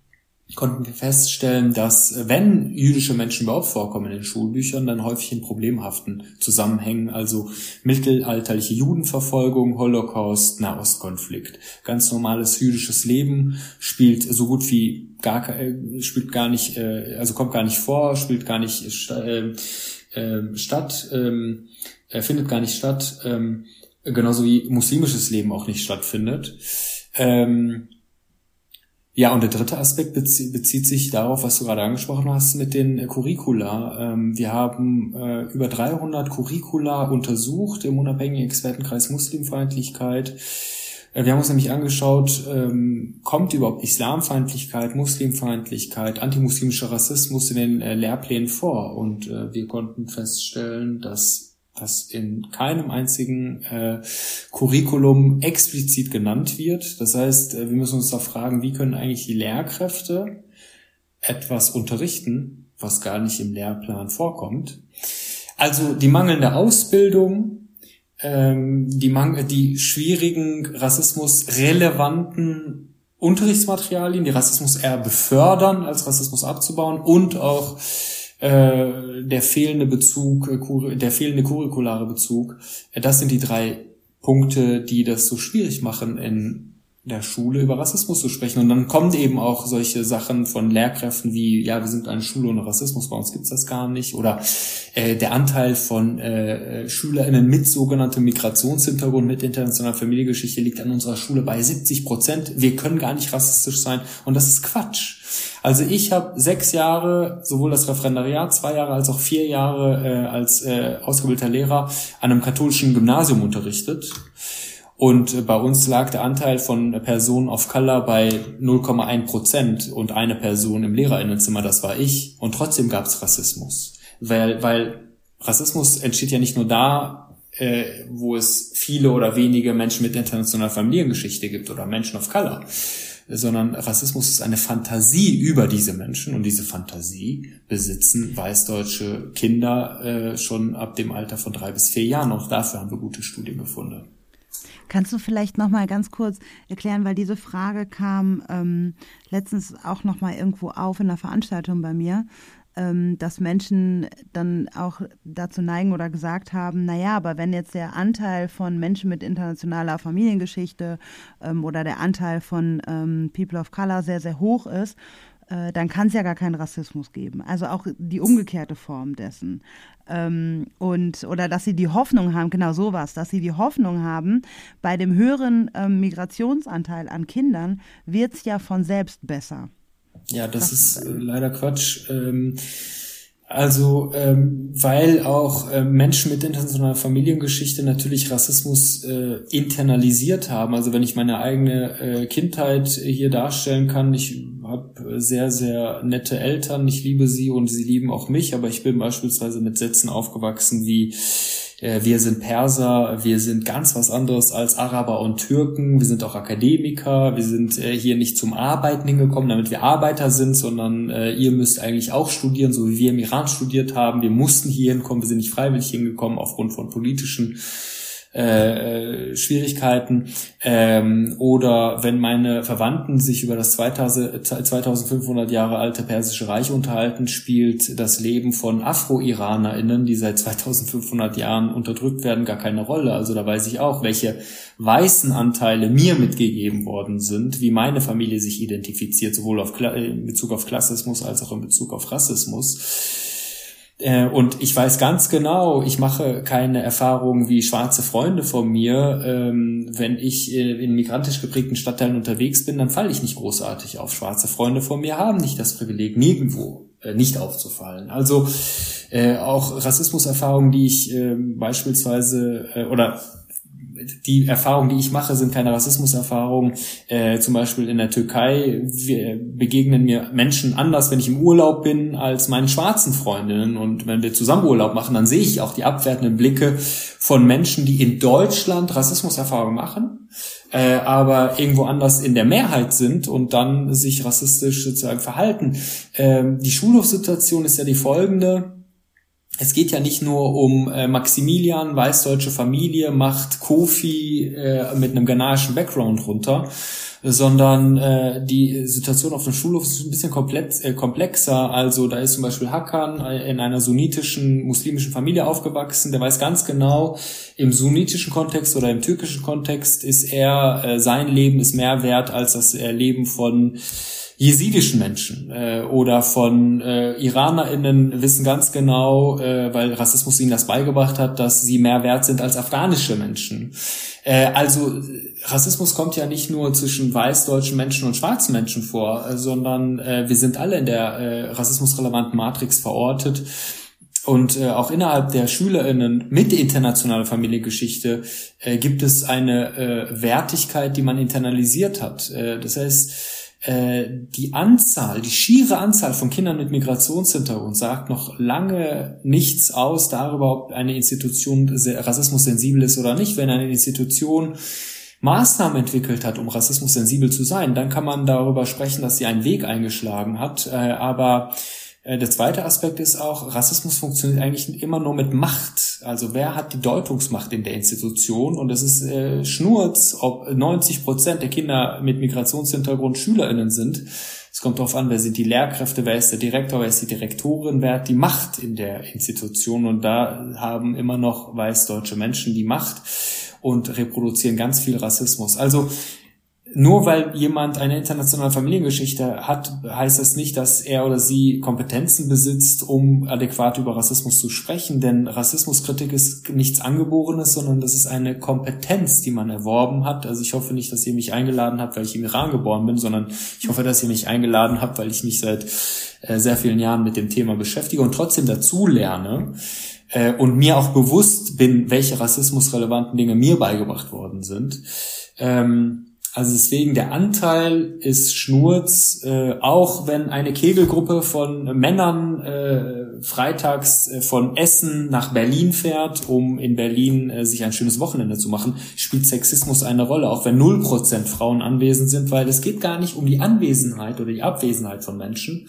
konnten wir feststellen, dass wenn jüdische Menschen überhaupt vorkommen in den Schulbüchern, dann häufig in problemhaften Zusammenhängen, also mittelalterliche Judenverfolgung, Holocaust, Nahostkonflikt. Ganz normales jüdisches Leben spielt so gut wie gar äh, spielt gar nicht, äh, also kommt gar nicht vor, spielt gar nicht äh, äh, statt, ähm, äh, findet gar nicht statt, ähm, genauso wie muslimisches Leben auch nicht stattfindet. Ähm, ja, und der dritte Aspekt bezie bezieht sich darauf, was du gerade angesprochen hast mit den äh, Curricula. Ähm, wir haben äh, über 300 Curricula untersucht im unabhängigen Expertenkreis Muslimfeindlichkeit. Äh, wir haben uns nämlich angeschaut, ähm, kommt überhaupt Islamfeindlichkeit, Muslimfeindlichkeit, antimuslimischer Rassismus in den äh, Lehrplänen vor? Und äh, wir konnten feststellen, dass das in keinem einzigen äh, Curriculum explizit genannt wird. Das heißt, äh, wir müssen uns da fragen, wie können eigentlich die Lehrkräfte etwas unterrichten, was gar nicht im Lehrplan vorkommt. Also die mangelnde Ausbildung, ähm, die, mang die schwierigen rassismusrelevanten Unterrichtsmaterialien, die Rassismus eher befördern, als Rassismus abzubauen und auch äh, der fehlende Bezug, äh, der fehlende curriculare Bezug. Äh, das sind die drei Punkte, die das so schwierig machen in der Schule über Rassismus zu sprechen. Und dann kommen eben auch solche Sachen von Lehrkräften wie, ja, wir sind eine Schule ohne Rassismus, bei uns gibt's das gar nicht. Oder äh, der Anteil von äh, SchülerInnen mit sogenanntem Migrationshintergrund, mit internationaler Familiengeschichte liegt an unserer Schule bei 70 Prozent. Wir können gar nicht rassistisch sein. Und das ist Quatsch. Also ich habe sechs Jahre, sowohl das Referendariat, zwei Jahre als auch vier Jahre äh, als äh, ausgebildeter Lehrer an einem katholischen Gymnasium unterrichtet. Und äh, bei uns lag der Anteil von Personen of Color bei 0,1 Prozent und eine Person im Lehrerinnenzimmer, das war ich. Und trotzdem gab es Rassismus. Weil, weil Rassismus entsteht ja nicht nur da, äh, wo es viele oder wenige Menschen mit internationaler Familiengeschichte gibt oder Menschen of Color, sondern Rassismus ist eine Fantasie über diese Menschen und diese Fantasie besitzen weißdeutsche Kinder äh, schon ab dem Alter von drei bis vier Jahren. Auch dafür haben wir gute Studienbefunde. Kannst du vielleicht noch mal ganz kurz erklären, weil diese Frage kam ähm, letztens auch noch mal irgendwo auf in der Veranstaltung bei mir, ähm, dass Menschen dann auch dazu neigen oder gesagt haben, naja, aber wenn jetzt der Anteil von Menschen mit internationaler Familiengeschichte ähm, oder der Anteil von ähm, People of Color sehr, sehr hoch ist, äh, dann kann es ja gar keinen Rassismus geben. Also auch die umgekehrte Form dessen. Ähm, und, oder dass sie die Hoffnung haben, genau sowas, dass sie die Hoffnung haben, bei dem höheren ähm, Migrationsanteil an Kindern wird es ja von selbst besser. Ja, das, das ist äh, leider Quatsch. Ähm, also, ähm, weil auch äh, Menschen mit internationaler Familiengeschichte natürlich Rassismus äh, internalisiert haben. Also wenn ich meine eigene äh, Kindheit hier darstellen kann, ich habe sehr, sehr nette Eltern, ich liebe sie und sie lieben auch mich, aber ich bin beispielsweise mit Sätzen aufgewachsen wie äh, wir sind Perser, wir sind ganz was anderes als Araber und Türken, wir sind auch Akademiker, wir sind äh, hier nicht zum Arbeiten hingekommen, damit wir Arbeiter sind, sondern äh, ihr müsst eigentlich auch studieren, so wie wir im Iran studiert haben. Wir mussten hier hinkommen, wir sind nicht freiwillig hingekommen aufgrund von politischen äh, äh Schwierigkeiten ähm, oder wenn meine Verwandten sich über das 2000, 2500 Jahre alte Persische Reich unterhalten, spielt das Leben von Afro-IranerInnen, die seit 2500 Jahren unterdrückt werden, gar keine Rolle. Also da weiß ich auch, welche weißen Anteile mir mitgegeben worden sind, wie meine Familie sich identifiziert, sowohl auf, in Bezug auf Klassismus als auch in Bezug auf Rassismus. Äh, und ich weiß ganz genau, ich mache keine Erfahrungen wie schwarze Freunde von mir. Ähm, wenn ich äh, in migrantisch geprägten Stadtteilen unterwegs bin, dann falle ich nicht großartig auf. Schwarze Freunde von mir haben nicht das Privileg, nirgendwo äh, nicht aufzufallen. Also auch Rassismuserfahrungen, die ich beispielsweise oder die Erfahrungen, die ich mache, sind keine Rassismuserfahrungen. Äh, zum Beispiel in der Türkei begegnen mir Menschen anders, wenn ich im Urlaub bin, als meinen schwarzen Freundinnen. Und wenn wir zusammen Urlaub machen, dann sehe ich auch die abwertenden Blicke von Menschen, die in Deutschland Rassismuserfahrungen machen, äh, aber irgendwo anders in der Mehrheit sind und dann sich rassistisch sozusagen verhalten. Ähm, die Schulhofsituation ist ja die folgende es geht ja nicht nur um äh, Maximilian, weißdeutsche Familie, macht Kofi äh, mit einem ghanaischen Background runter, sondern äh, die Situation auf dem Schulhof ist ein bisschen komplett, äh, komplexer. Also da ist zum Beispiel Hakan äh, in einer sunnitischen, muslimischen Familie aufgewachsen, der weiß ganz genau, im sunnitischen Kontext oder im türkischen Kontext ist er, äh, sein Leben ist mehr wert als das Leben von jesidischen Menschen äh, oder von äh, IranerInnen wissen ganz genau, äh, weil Rassismus ihnen das beigebracht hat, dass sie mehr wert sind als afghanische Menschen. Äh, also Rassismus kommt ja nicht nur zwischen weißdeutschen Menschen und schwarzen Menschen vor, äh, sondern äh, wir sind alle in der äh, rassismusrelevanten Matrix verortet. Und äh, auch innerhalb der SchülerInnen mit internationaler Familiengeschichte äh, gibt es eine äh, Wertigkeit, die man internalisiert hat. Äh, das heißt, äh, die Anzahl, die schiere Anzahl von Kindern mit Migrationshintergrund sagt noch lange nichts aus darüber, ob eine Institution rassismussensibel ist oder nicht. Wenn eine Institution Maßnahmen entwickelt hat, um rassismussensibel zu sein, dann kann man darüber sprechen, dass sie einen Weg eingeschlagen hat. Äh, aber der zweite Aspekt ist auch, Rassismus funktioniert eigentlich immer nur mit Macht. Also wer hat die Deutungsmacht in der Institution? Und es ist äh, Schnurz, ob 90 Prozent der Kinder mit Migrationshintergrund SchülerInnen sind. Es kommt darauf an, wer sind die Lehrkräfte, wer ist der Direktor, wer ist die Direktorin, wer hat die Macht in der Institution. Und da haben immer noch weißdeutsche Menschen die Macht und reproduzieren ganz viel Rassismus. Also nur weil jemand eine internationale Familiengeschichte hat, heißt das nicht, dass er oder sie Kompetenzen besitzt, um adäquat über Rassismus zu sprechen. Denn Rassismuskritik ist nichts Angeborenes, sondern das ist eine Kompetenz, die man erworben hat. Also ich hoffe nicht, dass ihr mich eingeladen habt, weil ich im Iran geboren bin, sondern ich hoffe, dass ihr mich eingeladen habt, weil ich mich seit äh, sehr vielen Jahren mit dem Thema beschäftige und trotzdem dazu lerne äh, und mir auch bewusst bin, welche rassismusrelevanten Dinge mir beigebracht worden sind. Ähm, also deswegen der Anteil ist Schnurz, äh, auch wenn eine Kegelgruppe von Männern äh, freitags äh, von Essen nach Berlin fährt, um in Berlin äh, sich ein schönes Wochenende zu machen, spielt Sexismus eine Rolle, auch wenn 0% Frauen anwesend sind, weil es geht gar nicht um die Anwesenheit oder die Abwesenheit von Menschen,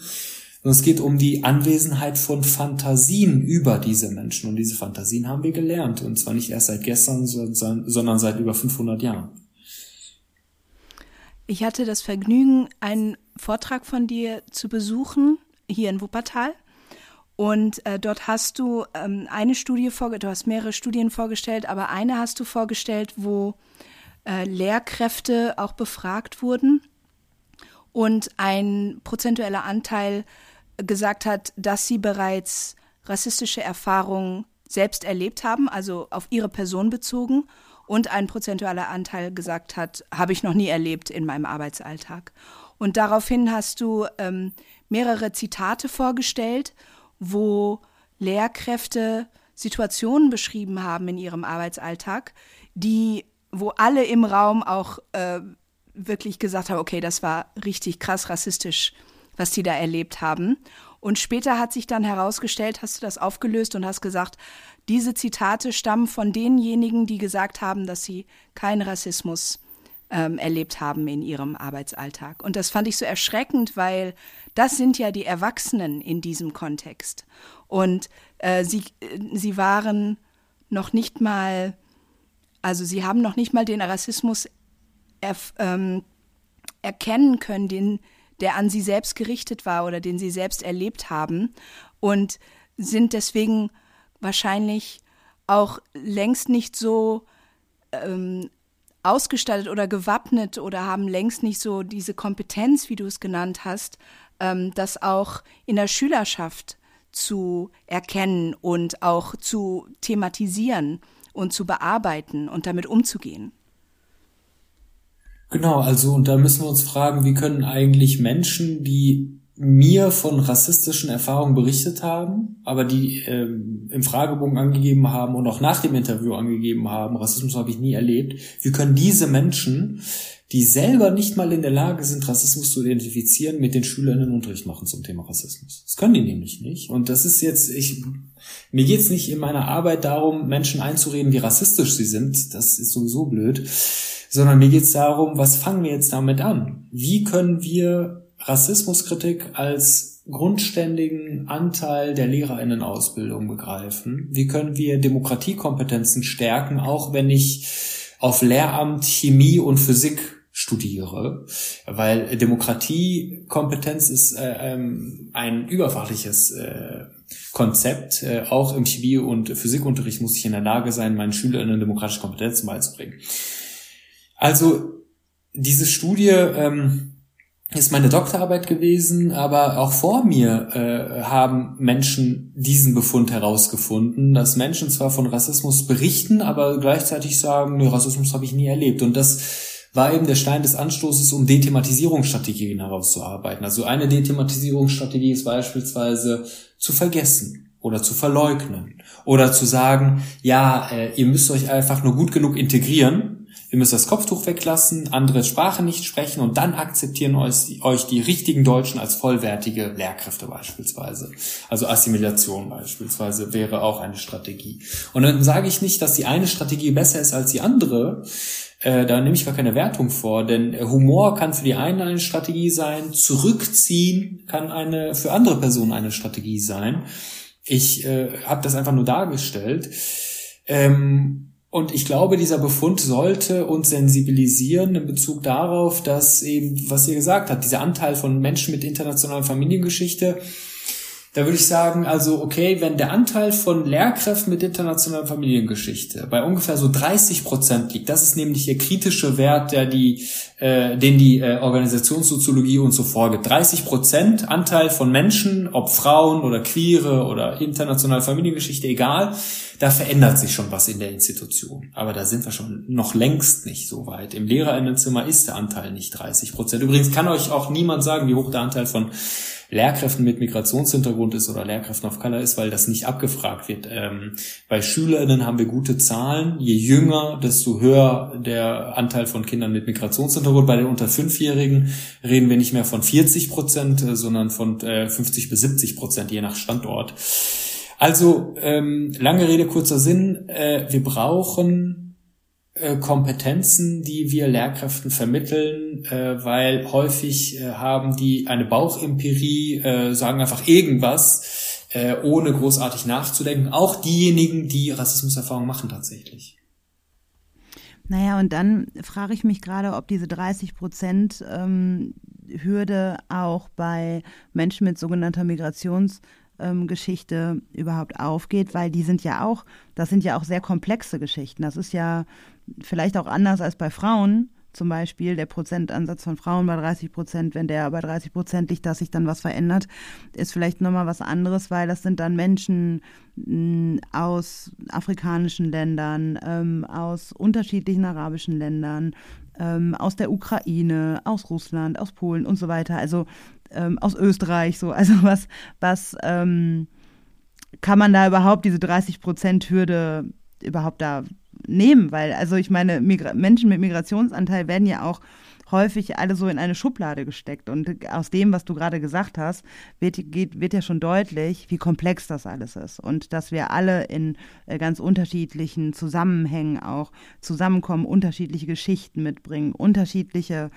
sondern es geht um die Anwesenheit von Fantasien über diese Menschen. Und diese Fantasien haben wir gelernt, und zwar nicht erst seit gestern, sondern seit über 500 Jahren. Ich hatte das Vergnügen, einen Vortrag von dir zu besuchen, hier in Wuppertal. Und äh, dort hast du ähm, eine Studie vorgestellt, du hast mehrere Studien vorgestellt, aber eine hast du vorgestellt, wo äh, Lehrkräfte auch befragt wurden und ein prozentueller Anteil gesagt hat, dass sie bereits rassistische Erfahrungen selbst erlebt haben, also auf ihre Person bezogen und ein prozentualer Anteil gesagt hat, habe ich noch nie erlebt in meinem Arbeitsalltag. Und daraufhin hast du ähm, mehrere Zitate vorgestellt, wo Lehrkräfte Situationen beschrieben haben in ihrem Arbeitsalltag, die, wo alle im Raum auch äh, wirklich gesagt haben, okay, das war richtig krass rassistisch, was die da erlebt haben. Und später hat sich dann herausgestellt, hast du das aufgelöst und hast gesagt, diese Zitate stammen von denjenigen, die gesagt haben, dass sie keinen Rassismus ähm, erlebt haben in ihrem Arbeitsalltag. Und das fand ich so erschreckend, weil das sind ja die Erwachsenen in diesem Kontext. Und äh, sie, äh, sie waren noch nicht mal Also sie haben noch nicht mal den Rassismus ähm, erkennen können, den, der an sie selbst gerichtet war oder den sie selbst erlebt haben und sind deswegen wahrscheinlich auch längst nicht so ähm, ausgestattet oder gewappnet oder haben längst nicht so diese Kompetenz, wie du es genannt hast, ähm, das auch in der Schülerschaft zu erkennen und auch zu thematisieren und zu bearbeiten und damit umzugehen. Genau, also und da müssen wir uns fragen, wie können eigentlich Menschen, die mir von rassistischen Erfahrungen berichtet haben, aber die ähm, im Fragebogen angegeben haben und auch nach dem Interview angegeben haben, Rassismus habe ich nie erlebt, wie können diese Menschen, die selber nicht mal in der Lage sind, Rassismus zu identifizieren, mit den Schülern einen Unterricht machen zum Thema Rassismus. Das können die nämlich nicht. Und das ist jetzt, ich, mir geht's nicht in meiner Arbeit darum, Menschen einzureden, wie rassistisch sie sind. Das ist sowieso blöd. Sondern mir geht's darum, was fangen wir jetzt damit an? Wie können wir Rassismuskritik als grundständigen Anteil der Lehrerinnenausbildung begreifen? Wie können wir Demokratiekompetenzen stärken, auch wenn ich auf Lehramt Chemie und Physik studiere, weil Demokratiekompetenz ist äh, ähm, ein überfachliches äh, Konzept. Äh, auch im Chemie- und Physikunterricht muss ich in der Lage sein, meinen Schülerinnen demokratische Kompetenzen beizubringen. Also diese Studie ähm, ist meine Doktorarbeit gewesen, aber auch vor mir äh, haben Menschen diesen Befund herausgefunden, dass Menschen zwar von Rassismus berichten, aber gleichzeitig sagen, nee, Rassismus habe ich nie erlebt. Und das war eben der Stein des Anstoßes, um Dethematisierungsstrategien herauszuarbeiten. Also eine Dethematisierungsstrategie ist beispielsweise zu vergessen oder zu verleugnen oder zu sagen, ja, äh, ihr müsst euch einfach nur gut genug integrieren Ihr müsst das Kopftuch weglassen, andere Sprache nicht sprechen und dann akzeptieren euch, euch die richtigen Deutschen als vollwertige Lehrkräfte beispielsweise. Also Assimilation beispielsweise wäre auch eine Strategie. Und dann sage ich nicht, dass die eine Strategie besser ist als die andere. Äh, da nehme ich gar keine Wertung vor, denn Humor kann für die eine eine Strategie sein, zurückziehen kann eine für andere Personen eine Strategie sein. Ich äh, habe das einfach nur dargestellt. Ähm, und ich glaube, dieser Befund sollte uns sensibilisieren in Bezug darauf, dass eben, was ihr gesagt habt, dieser Anteil von Menschen mit internationaler Familiengeschichte da würde ich sagen, also okay, wenn der Anteil von Lehrkräften mit internationaler Familiengeschichte bei ungefähr so 30 Prozent liegt, das ist nämlich der kritische Wert, der die, äh, den die äh, Organisationssoziologie uns so vorgibt. 30 Prozent Anteil von Menschen, ob Frauen oder Queere oder internationale Familiengeschichte, egal, da verändert sich schon was in der Institution. Aber da sind wir schon noch längst nicht so weit. Im Lehrerinnenzimmer ist der Anteil nicht 30 Prozent. Übrigens kann euch auch niemand sagen, wie hoch der Anteil von Lehrkräften mit Migrationshintergrund ist oder Lehrkräften of Color ist, weil das nicht abgefragt wird. Ähm, bei SchülerInnen haben wir gute Zahlen. Je jünger, desto höher der Anteil von Kindern mit Migrationshintergrund. Bei den unter Fünfjährigen reden wir nicht mehr von 40 Prozent, äh, sondern von äh, 50 bis 70 Prozent, je nach Standort. Also ähm, lange Rede, kurzer Sinn. Äh, wir brauchen äh, Kompetenzen, die wir Lehrkräften vermitteln, äh, weil häufig äh, haben die eine Bauchempirie, äh, sagen einfach irgendwas, äh, ohne großartig nachzudenken. Auch diejenigen, die Rassismuserfahrung machen tatsächlich. Naja, und dann frage ich mich gerade, ob diese 30 Prozent ähm, Hürde auch bei Menschen mit sogenannter Migrations- ähm, überhaupt aufgeht, weil die sind ja auch, das sind ja auch sehr komplexe Geschichten. Das ist ja vielleicht auch anders als bei Frauen. Zum Beispiel der Prozentansatz von Frauen bei 30 Prozent, wenn der bei 30 Prozent liegt, dass sich dann was verändert, ist vielleicht nochmal was anderes, weil das sind dann Menschen mh, aus afrikanischen Ländern, ähm, aus unterschiedlichen arabischen Ländern, ähm, aus der Ukraine, aus Russland, aus Polen und so weiter. Also ähm, aus Österreich, so. Also was, was ähm, kann man da überhaupt diese 30-Prozent-Hürde überhaupt da nehmen? Weil, also ich meine, Migra Menschen mit Migrationsanteil werden ja auch häufig alle so in eine Schublade gesteckt. Und aus dem, was du gerade gesagt hast, wird, geht, wird ja schon deutlich, wie komplex das alles ist. Und dass wir alle in äh, ganz unterschiedlichen Zusammenhängen auch zusammenkommen, unterschiedliche Geschichten mitbringen, unterschiedliche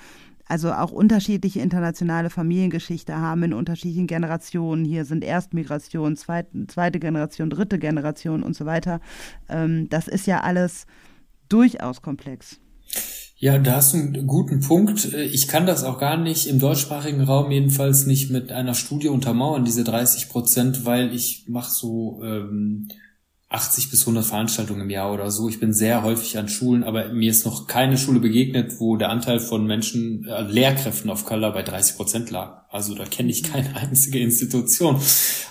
also auch unterschiedliche internationale Familiengeschichte haben in unterschiedlichen Generationen. Hier sind Erstmigration, zweite, zweite Generation, dritte Generation und so weiter. Ähm, das ist ja alles durchaus komplex. Ja, da hast du einen guten Punkt. Ich kann das auch gar nicht im deutschsprachigen Raum jedenfalls nicht mit einer Studie untermauern, diese 30 Prozent, weil ich mache so ähm, 80 bis 100 Veranstaltungen im Jahr oder so. Ich bin sehr häufig an Schulen, aber mir ist noch keine Schule begegnet, wo der Anteil von Menschen, äh, Lehrkräften auf Color bei 30 Prozent lag. Also da kenne ich keine einzige Institution.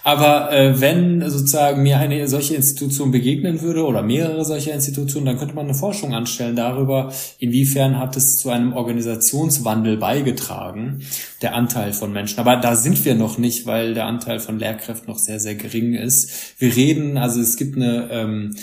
Aber äh, wenn sozusagen mir eine solche Institution begegnen würde oder mehrere solcher Institutionen, dann könnte man eine Forschung anstellen darüber, inwiefern hat es zu einem Organisationswandel beigetragen, der Anteil von Menschen. Aber da sind wir noch nicht, weil der Anteil von Lehrkräften noch sehr, sehr gering ist. Wir reden, also es gibt eine ähm,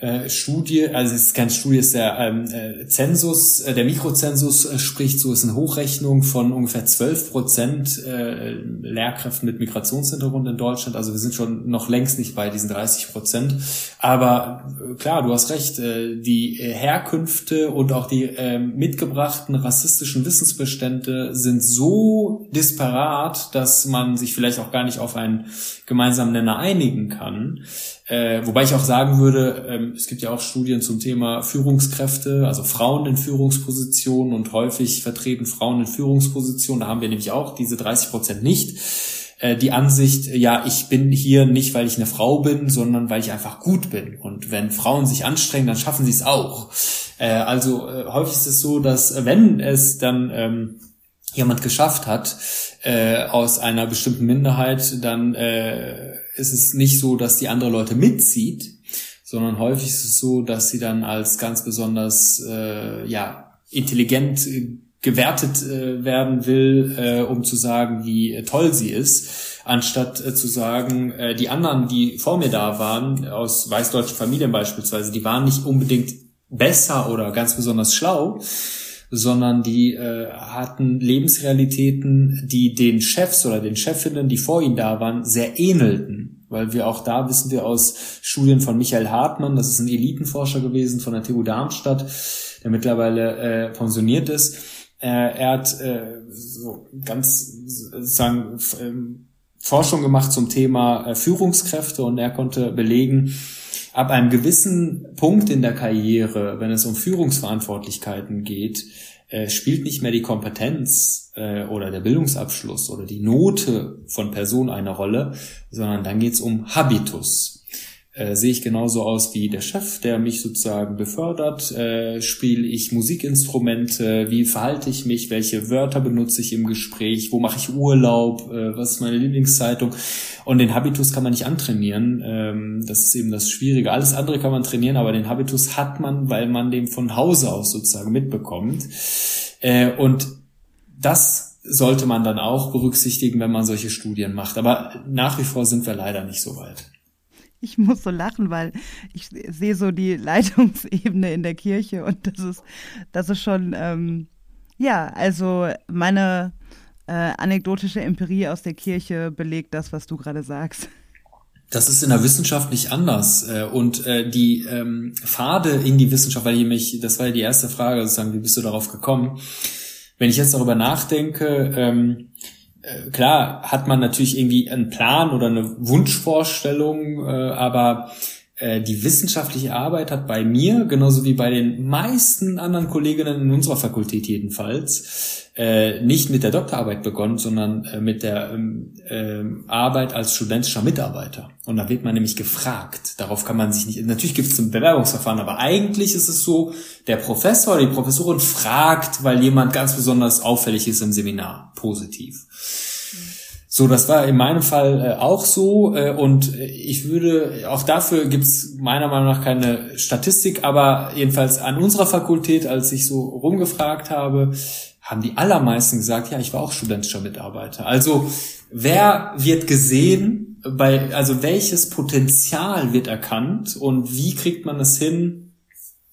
äh, Studie, also es ist keine Studie, es ist der ähm, äh, Zensus, äh, der Mikrozensus äh, spricht so, ist eine Hochrechnung von ungefähr 12 Prozent äh, Lehrkräften mit Migrationshintergrund in Deutschland. Also wir sind schon noch längst nicht bei diesen 30 Prozent. Aber äh, klar, du hast recht, äh, die Herkünfte und auch die äh, mitgebrachten rassistischen Wissensbestände sind so disparat, dass man sich vielleicht auch gar nicht auf einen gemeinsamen Nenner einigen kann. Äh, wobei ich auch sagen würde, ähm, es gibt ja auch Studien zum Thema Führungskräfte, also Frauen in Führungspositionen und häufig vertreten Frauen in Führungspositionen. Da haben wir nämlich auch diese 30 Prozent nicht. Äh, die Ansicht, ja, ich bin hier nicht, weil ich eine Frau bin, sondern weil ich einfach gut bin. Und wenn Frauen sich anstrengen, dann schaffen sie es auch. Äh, also äh, häufig ist es so, dass wenn es dann ähm, jemand geschafft hat äh, aus einer bestimmten Minderheit, dann äh, ist es nicht so, dass die andere Leute mitzieht, sondern häufig ist es so, dass sie dann als ganz besonders äh, ja intelligent äh, gewertet äh, werden will, äh, um zu sagen, wie toll sie ist, anstatt äh, zu sagen, äh, die anderen, die vor mir da waren, aus weißdeutschen Familien beispielsweise, die waren nicht unbedingt besser oder ganz besonders schlau, sondern die äh, hatten Lebensrealitäten, die den Chefs oder den Chefinnen, die vor ihnen da waren, sehr ähnelten. Weil wir auch da wissen wir aus Studien von Michael Hartmann, das ist ein Elitenforscher gewesen von der TU Darmstadt, der mittlerweile äh, pensioniert ist. Äh, er hat äh, so ganz sozusagen äh, Forschung gemacht zum Thema äh, Führungskräfte und er konnte belegen, ab einem gewissen Punkt in der Karriere, wenn es um Führungsverantwortlichkeiten geht, äh, spielt nicht mehr die Kompetenz äh, oder der Bildungsabschluss oder die Note von Person eine Rolle, sondern dann geht es um Habitus äh, sehe ich genauso aus wie der Chef, der mich sozusagen befördert, äh, spiele ich Musikinstrumente, wie verhalte ich mich, welche Wörter benutze ich im Gespräch, wo mache ich Urlaub, äh, was ist meine Lieblingszeitung? Und den Habitus kann man nicht antrainieren, ähm, das ist eben das Schwierige. Alles andere kann man trainieren, aber den Habitus hat man, weil man den von Hause aus sozusagen mitbekommt. Äh, und das sollte man dann auch berücksichtigen, wenn man solche Studien macht. Aber nach wie vor sind wir leider nicht so weit. Ich muss so lachen, weil ich sehe so die Leitungsebene in der Kirche und das ist, das ist schon, ähm, ja, also meine äh, anekdotische Empirie aus der Kirche belegt das, was du gerade sagst. Das ist in der Wissenschaft nicht anders. Äh, und äh, die ähm, Pfade in die Wissenschaft, weil ich mich, das war ja die erste Frage, sozusagen, wie bist du darauf gekommen? Wenn ich jetzt darüber nachdenke, ähm, äh, klar hat man natürlich irgendwie einen Plan oder eine Wunschvorstellung, äh, aber die wissenschaftliche Arbeit hat bei mir, genauso wie bei den meisten anderen Kolleginnen in unserer Fakultät jedenfalls, äh, nicht mit der Doktorarbeit begonnen, sondern äh, mit der ähm, äh, Arbeit als studentischer Mitarbeiter. Und da wird man nämlich gefragt. Darauf kann man sich nicht. Natürlich gibt es ein Bewerbungsverfahren, aber eigentlich ist es so, der Professor oder die Professorin fragt, weil jemand ganz besonders auffällig ist im Seminar. Positiv. So, das war in meinem Fall äh, auch so äh, und ich würde, auch dafür gibt's meiner Meinung nach keine Statistik, aber jedenfalls an unserer Fakultät, als ich so rumgefragt habe, haben die allermeisten gesagt, ja, ich war auch studentischer Mitarbeiter. Also wer wird gesehen, bei, also welches Potenzial wird erkannt und wie kriegt man es hin,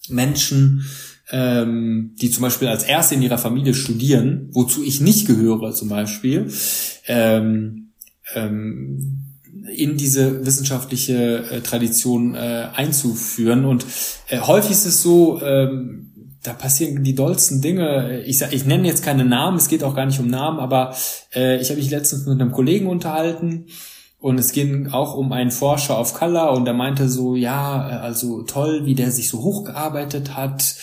Menschen ähm, die zum Beispiel als Erste in ihrer Familie studieren, wozu ich nicht gehöre zum Beispiel, ähm, ähm, in diese wissenschaftliche äh, Tradition äh, einzuführen. Und äh, häufig ist es so, ähm, da passieren die dollsten Dinge. Ich, sag, ich nenne jetzt keine Namen, es geht auch gar nicht um Namen, aber äh, ich habe mich letztens mit einem Kollegen unterhalten Und es ging auch um einen Forscher auf Color und der meinte so, ja, äh, also toll, wie der sich so hochgearbeitet hat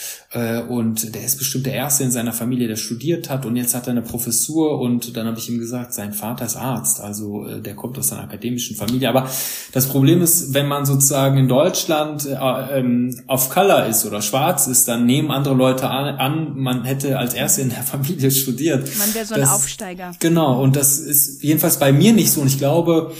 und der ist bestimmt der Erste in seiner Familie, der studiert hat und jetzt hat er eine Professur und dann habe ich ihm gesagt, sein Vater ist Arzt, also äh, der kommt aus einer akademischen Familie. Aber das Problem ist, wenn man sozusagen in Deutschland äh, ähm, auf Color ist oder schwarz ist, dann nehmen andere Leute an, an man hätte als Erste in der Familie studiert. Man wäre so ein das, Aufsteiger. Genau, und das ist jedenfalls bei mir nicht so und ich glaube,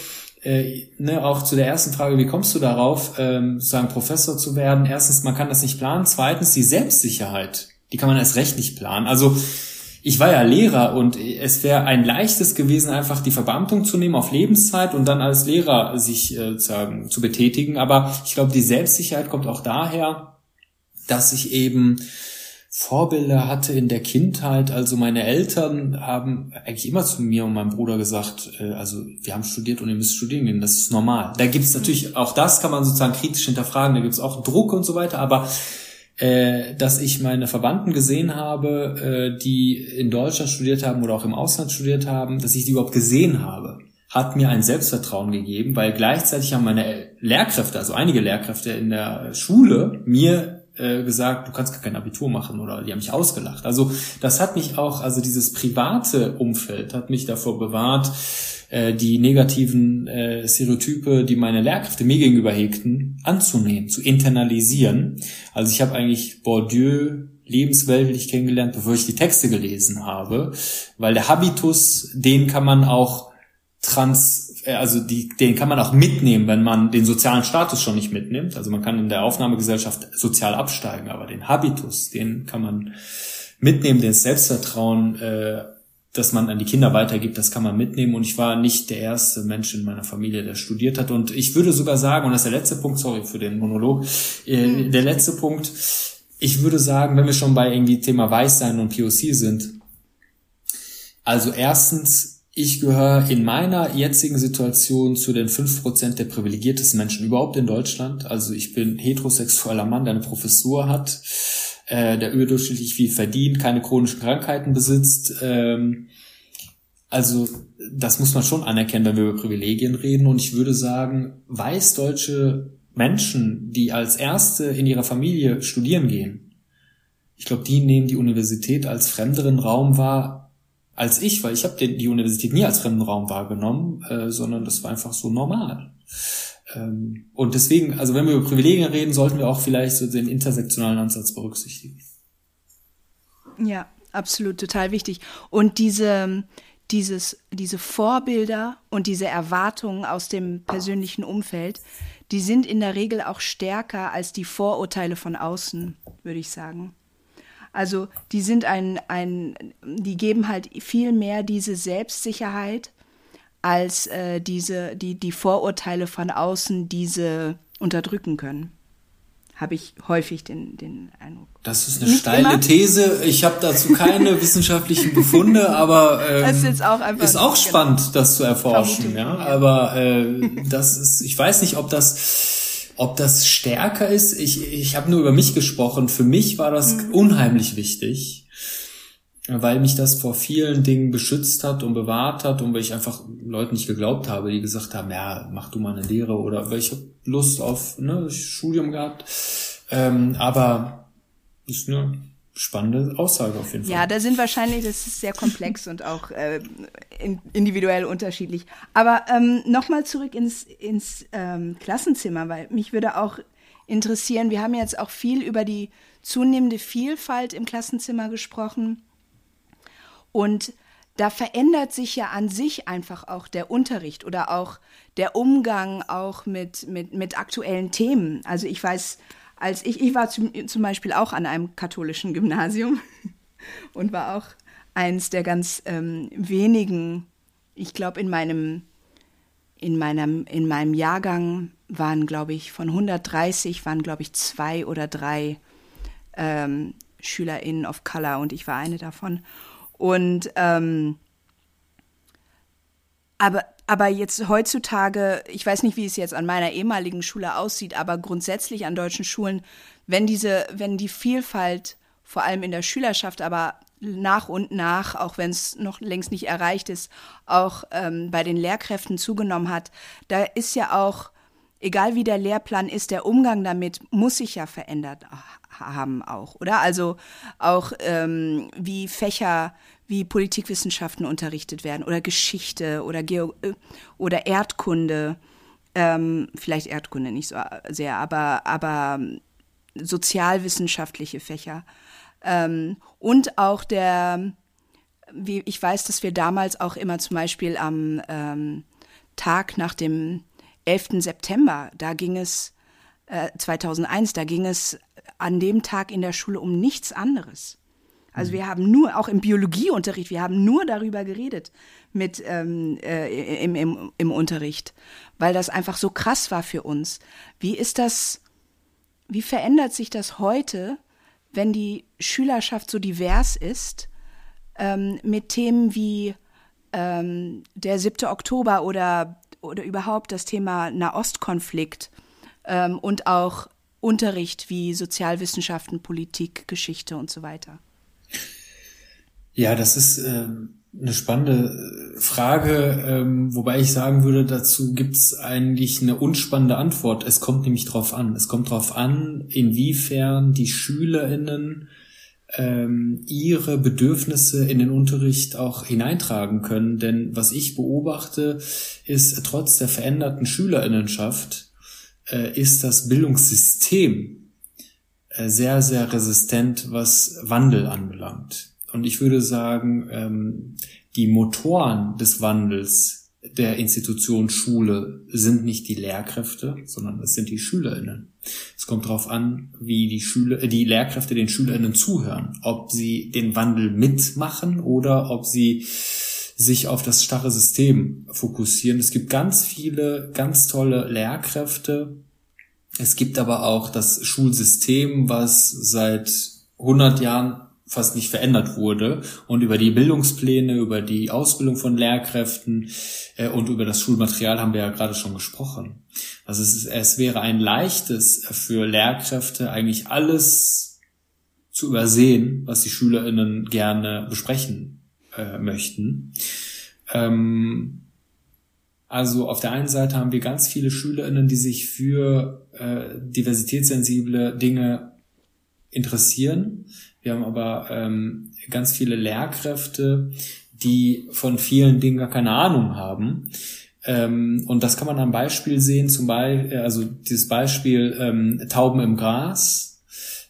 äh, ne, auch zu der ersten Frage, wie kommst du darauf, ähm, sozusagen Professor zu werden? Erstens, man kann das nicht planen. Zweitens, die Selbstsicherheit, die kann man erst recht nicht planen. Also ich war ja Lehrer und es wäre ein leichtes gewesen, einfach die Verbeamtung zu nehmen auf Lebenszeit und dann als Lehrer sich äh, sagen, zu betätigen. Aber ich glaube, die Selbstsicherheit kommt auch daher, dass ich eben Vorbilder hatte in der Kindheit. Also meine Eltern haben eigentlich immer zu mir und meinem Bruder gesagt, äh, also wir haben studiert und ihr müsst studieren gehen, das ist normal. Da gibt es natürlich, auch das kann man sozusagen kritisch hinterfragen, da gibt es auch Druck und so weiter, aber äh, dass ich meine Verwandten gesehen habe, äh, die in Deutschland studiert haben oder auch im Ausland studiert haben, dass ich die überhaupt gesehen habe, hat mir ein Selbstvertrauen gegeben, weil gleichzeitig haben meine Lehrkräfte, also einige Lehrkräfte in der Schule, mir äh, gesagt, du kannst gar kein Abitur machen oder die haben mich ausgelacht. Also das hat mich auch, also dieses private Umfeld hat mich davor bewahrt, äh, die negativen äh, Stereotype, die meine Lehrkräfte mir gegenüber hegten, anzunehmen, zu internalisieren. Also ich habe eigentlich Bourdieu lebensweltlich kennengelernt, bevor ich die Texte gelesen habe, weil der Habitus, den kann man auch trans also die, den kann man auch mitnehmen, wenn man den sozialen Status schon nicht mitnimmt. Also man kann in der Aufnahmegesellschaft sozial absteigen, aber den Habitus, den kann man mitnehmen, den Selbstvertrauen, äh, das man an die Kinder weitergibt, das kann man mitnehmen. Und ich war nicht der erste Mensch in meiner Familie, der studiert hat. Und ich würde sogar sagen, und das ist der letzte Punkt, sorry für den Monolog, äh, mhm. der letzte Punkt, ich würde sagen, wenn wir schon bei irgendwie Thema Weißsein und POC sind, also erstens ich gehöre in meiner jetzigen Situation zu den fünf Prozent der privilegiertesten Menschen überhaupt in Deutschland. Also ich bin heterosexueller Mann, der eine Professur hat, äh, der überdurchschnittlich viel verdient, keine chronischen Krankheiten besitzt. Ähm, also das muss man schon anerkennen, wenn wir über Privilegien reden. Und ich würde sagen, weißdeutsche Menschen, die als Erste in ihrer Familie studieren gehen, ich glaube, die nehmen die Universität als fremderen Raum wahr, als ich, weil ich habe die Universität nie als fremden Raum wahrgenommen, äh, sondern das war einfach so normal. Ähm, und deswegen, also wenn wir über Privilegien reden, sollten wir auch vielleicht so den intersektionalen Ansatz berücksichtigen. Ja, absolut, total wichtig. Und diese, dieses, diese Vorbilder und diese Erwartungen aus dem persönlichen Umfeld, die sind in der Regel auch stärker als die Vorurteile von außen, würde ich sagen. Also die sind ein, ein, die geben halt viel mehr diese Selbstsicherheit als äh, diese, die, die Vorurteile von außen diese unterdrücken können. Habe ich häufig den, den Eindruck. Das ist eine Nicht steile immer. These. Ich habe dazu keine wissenschaftlichen Befunde, aber ähm, das ist, auch einfach ist auch spannend, genau. das zu erforschen. Ja? Aber äh, das ist, ich weiß nicht, ob das ob das stärker ist, ich, ich habe nur über mich gesprochen. Für mich war das mhm. unheimlich wichtig, weil mich das vor vielen Dingen beschützt hat und bewahrt hat und weil ich einfach Leuten nicht geglaubt habe, die gesagt haben, ja, mach du mal eine Lehre oder weil ich habe Lust auf ne, Studium gehabt. Ähm, aber ist nur spannende Aussage auf jeden Fall. Ja, da sind wahrscheinlich, das ist sehr komplex und auch äh, individuell unterschiedlich. Aber ähm, nochmal zurück ins, ins ähm, Klassenzimmer, weil mich würde auch interessieren, wir haben jetzt auch viel über die zunehmende Vielfalt im Klassenzimmer gesprochen. Und da verändert sich ja an sich einfach auch der Unterricht oder auch der Umgang auch mit, mit, mit aktuellen Themen. Also ich weiß, als ich, ich war zum, zum Beispiel auch an einem katholischen Gymnasium und war auch eins der ganz ähm, wenigen, ich glaube, in meinem, in, meinem, in meinem Jahrgang waren, glaube ich, von 130 waren, glaube ich, zwei oder drei ähm, SchülerInnen of Color und ich war eine davon. Und ähm, aber aber jetzt heutzutage, ich weiß nicht, wie es jetzt an meiner ehemaligen Schule aussieht, aber grundsätzlich an deutschen Schulen, wenn diese, wenn die Vielfalt vor allem in der Schülerschaft, aber nach und nach, auch wenn es noch längst nicht erreicht ist, auch ähm, bei den Lehrkräften zugenommen hat, da ist ja auch, egal wie der Lehrplan ist, der Umgang damit muss sich ja verändert haben auch, oder? Also auch ähm, wie Fächer wie Politikwissenschaften unterrichtet werden oder Geschichte oder Geo oder Erdkunde, ähm, vielleicht Erdkunde nicht so sehr, aber aber sozialwissenschaftliche Fächer ähm, und auch der, wie ich weiß, dass wir damals auch immer zum Beispiel am ähm, Tag nach dem 11. September, da ging es äh, 2001, da ging es an dem Tag in der Schule um nichts anderes. Also mhm. wir haben nur, auch im Biologieunterricht, wir haben nur darüber geredet mit ähm, äh, im, im, im Unterricht, weil das einfach so krass war für uns. Wie ist das, wie verändert sich das heute, wenn die Schülerschaft so divers ist, ähm, mit Themen wie ähm, der 7. Oktober oder, oder überhaupt das Thema Nahostkonflikt ähm, und auch Unterricht wie Sozialwissenschaften, Politik, Geschichte und so weiter? Ja, das ist ähm, eine spannende äh, Frage, ähm, wobei ich sagen würde, dazu gibt es eigentlich eine unspannende Antwort. Es kommt nämlich drauf an. Es kommt drauf an, inwiefern die SchülerInnen ähm, ihre Bedürfnisse in den Unterricht auch hineintragen können. Denn was ich beobachte, ist trotz der veränderten SchülerInnenschaft, äh, ist das Bildungssystem sehr, sehr resistent, was Wandel anbelangt. Und ich würde sagen, ähm, die Motoren des Wandels der Institution Schule sind nicht die Lehrkräfte, sondern es sind die SchülerInnen. Es kommt darauf an, wie die Schüler, äh, die Lehrkräfte den SchülerInnen zuhören, ob sie den Wandel mitmachen oder ob sie sich auf das starre System fokussieren. Es gibt ganz viele, ganz tolle Lehrkräfte. Es gibt aber auch das Schulsystem, was seit 100 Jahren fast nicht verändert wurde. Und über die Bildungspläne, über die Ausbildung von Lehrkräften äh, und über das Schulmaterial haben wir ja gerade schon gesprochen. Also es, ist, es wäre ein leichtes für Lehrkräfte eigentlich alles zu übersehen, was die SchülerInnen gerne besprechen äh, möchten. Ähm, also auf der einen Seite haben wir ganz viele SchülerInnen, die sich für äh, diversitätssensible Dinge interessieren. Wir haben aber ähm, ganz viele Lehrkräfte, die von vielen Dingen gar keine Ahnung haben. Ähm, und das kann man am Beispiel sehen, zum Beispiel, also dieses Beispiel ähm, Tauben im Gras,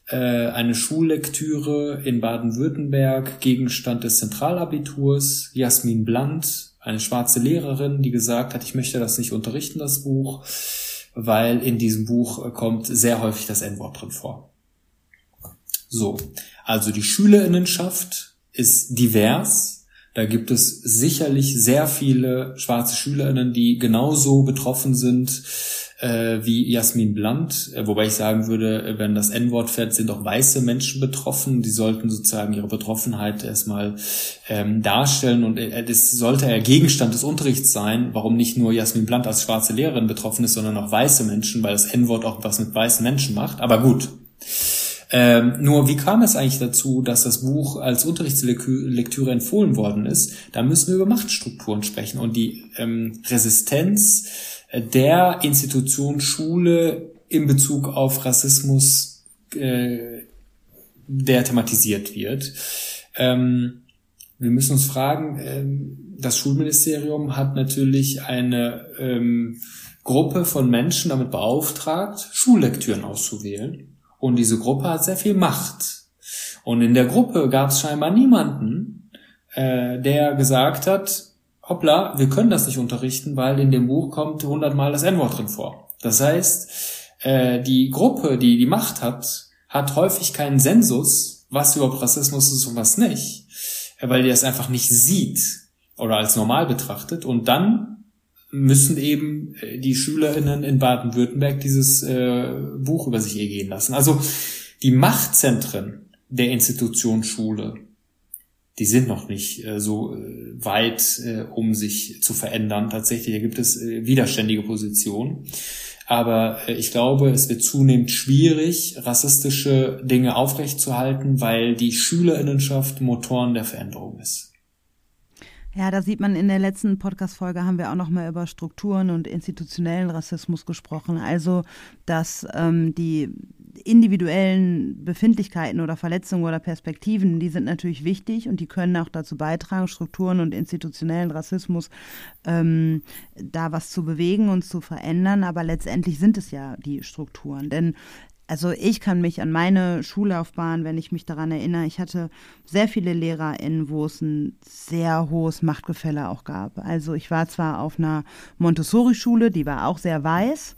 äh, eine Schullektüre in Baden-Württemberg, Gegenstand des Zentralabiturs, Jasmin Bland, eine schwarze Lehrerin, die gesagt hat, ich möchte das nicht unterrichten, das Buch, weil in diesem Buch kommt sehr häufig das N-Wort drin vor. So, also die Schülerinnenschaft ist divers. Da gibt es sicherlich sehr viele schwarze Schülerinnen, die genauso betroffen sind äh, wie Jasmin Blunt. Äh, wobei ich sagen würde, äh, wenn das N-Wort fährt, sind auch weiße Menschen betroffen. Die sollten sozusagen ihre Betroffenheit erstmal ähm, darstellen und äh, das sollte ja Gegenstand des Unterrichts sein, warum nicht nur Jasmin Blunt als schwarze Lehrerin betroffen ist, sondern auch weiße Menschen, weil das N-Wort auch was mit weißen Menschen macht. Aber gut. Ähm, nur wie kam es eigentlich dazu, dass das Buch als Unterrichtslektüre empfohlen worden ist? Da müssen wir über Machtstrukturen sprechen und die ähm, Resistenz äh, der Institution Schule in Bezug auf Rassismus, äh, der thematisiert wird. Ähm, wir müssen uns fragen, ähm, das Schulministerium hat natürlich eine ähm, Gruppe von Menschen damit beauftragt, Schullektüren auszuwählen. Und diese Gruppe hat sehr viel Macht. Und in der Gruppe gab es scheinbar niemanden, äh, der gesagt hat, hoppla, wir können das nicht unterrichten, weil in dem Buch kommt hundertmal das N-Wort drin vor. Das heißt, äh, die Gruppe, die die Macht hat, hat häufig keinen Sensus, was überhaupt Rassismus ist und was nicht, äh, weil die das einfach nicht sieht oder als normal betrachtet. Und dann müssen eben äh, die SchülerInnen in Baden-Württemberg dieses äh, Buch über sich ergehen lassen. Also die Machtzentren der Institution Schule die sind noch nicht äh, so äh, weit, äh, um sich zu verändern. Tatsächlich, gibt es äh, widerständige Positionen. Aber äh, ich glaube, es wird zunehmend schwierig, rassistische Dinge aufrechtzuerhalten, weil die Schülerinnenschaft Motoren der Veränderung ist. Ja, da sieht man in der letzten Podcast-Folge haben wir auch nochmal über Strukturen und institutionellen Rassismus gesprochen. Also, dass ähm, die individuellen Befindlichkeiten oder Verletzungen oder Perspektiven, die sind natürlich wichtig und die können auch dazu beitragen, Strukturen und institutionellen Rassismus ähm, da was zu bewegen und zu verändern. Aber letztendlich sind es ja die Strukturen. Denn also ich kann mich an meine Schullaufbahn, wenn ich mich daran erinnere, ich hatte sehr viele LehrerInnen, wo es ein sehr hohes Machtgefälle auch gab. Also ich war zwar auf einer Montessori-Schule, die war auch sehr weiß,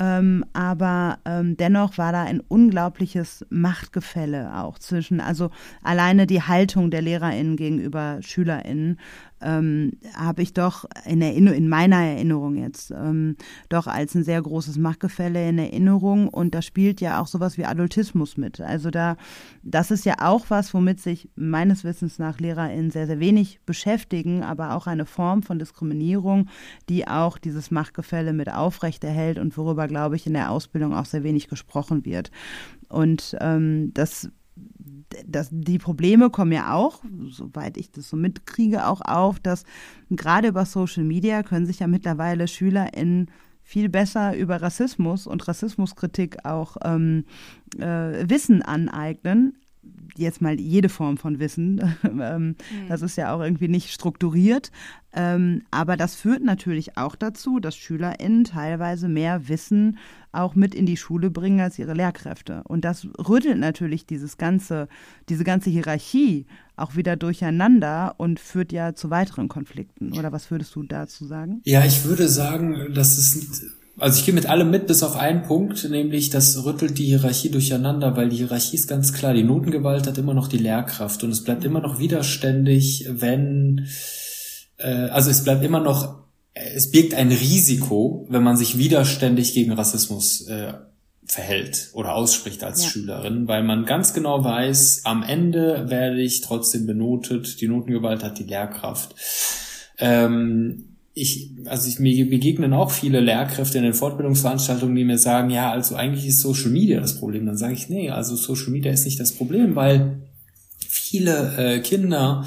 ähm, aber ähm, dennoch war da ein unglaubliches Machtgefälle auch zwischen, also alleine die Haltung der LehrerInnen gegenüber SchülerInnen ähm, habe ich doch in, Erinner in meiner Erinnerung jetzt ähm, doch als ein sehr großes Machtgefälle in Erinnerung und da spielt ja auch sowas wie Adultismus mit. Also da, das ist ja auch was, womit sich meines Wissens nach LehrerInnen sehr, sehr wenig beschäftigen, aber auch eine Form von Diskriminierung, die auch dieses Machtgefälle mit aufrechterhält und worüber, glaube ich, in der Ausbildung auch sehr wenig gesprochen wird. Und ähm, das das, die Probleme kommen ja auch, soweit ich das so mitkriege, auch auf, dass gerade über Social Media können sich ja mittlerweile SchülerInnen viel besser über Rassismus und Rassismuskritik auch ähm, äh, Wissen aneignen, jetzt mal jede Form von Wissen. ähm, mhm. Das ist ja auch irgendwie nicht strukturiert. Ähm, aber das führt natürlich auch dazu, dass SchülerInnen teilweise mehr Wissen auch mit in die Schule bringen als ihre Lehrkräfte. Und das rüttelt natürlich dieses ganze, diese ganze Hierarchie auch wieder durcheinander und führt ja zu weiteren Konflikten. Oder was würdest du dazu sagen? Ja, ich würde sagen, dass es also ich gehe mit allem mit, bis auf einen Punkt, nämlich das rüttelt die Hierarchie durcheinander, weil die Hierarchie ist ganz klar, die Notengewalt hat immer noch die Lehrkraft und es bleibt immer noch widerständig, wenn, äh, also es bleibt immer noch, es birgt ein Risiko, wenn man sich widerständig gegen Rassismus äh, verhält oder ausspricht als ja. Schülerin, weil man ganz genau weiß, am Ende werde ich trotzdem benotet, die Notengewalt hat die Lehrkraft. Ähm, ich, also ich, mir begegnen auch viele Lehrkräfte in den Fortbildungsveranstaltungen, die mir sagen, ja, also eigentlich ist Social Media das Problem. Dann sage ich, nee, also Social Media ist nicht das Problem, weil viele äh, Kinder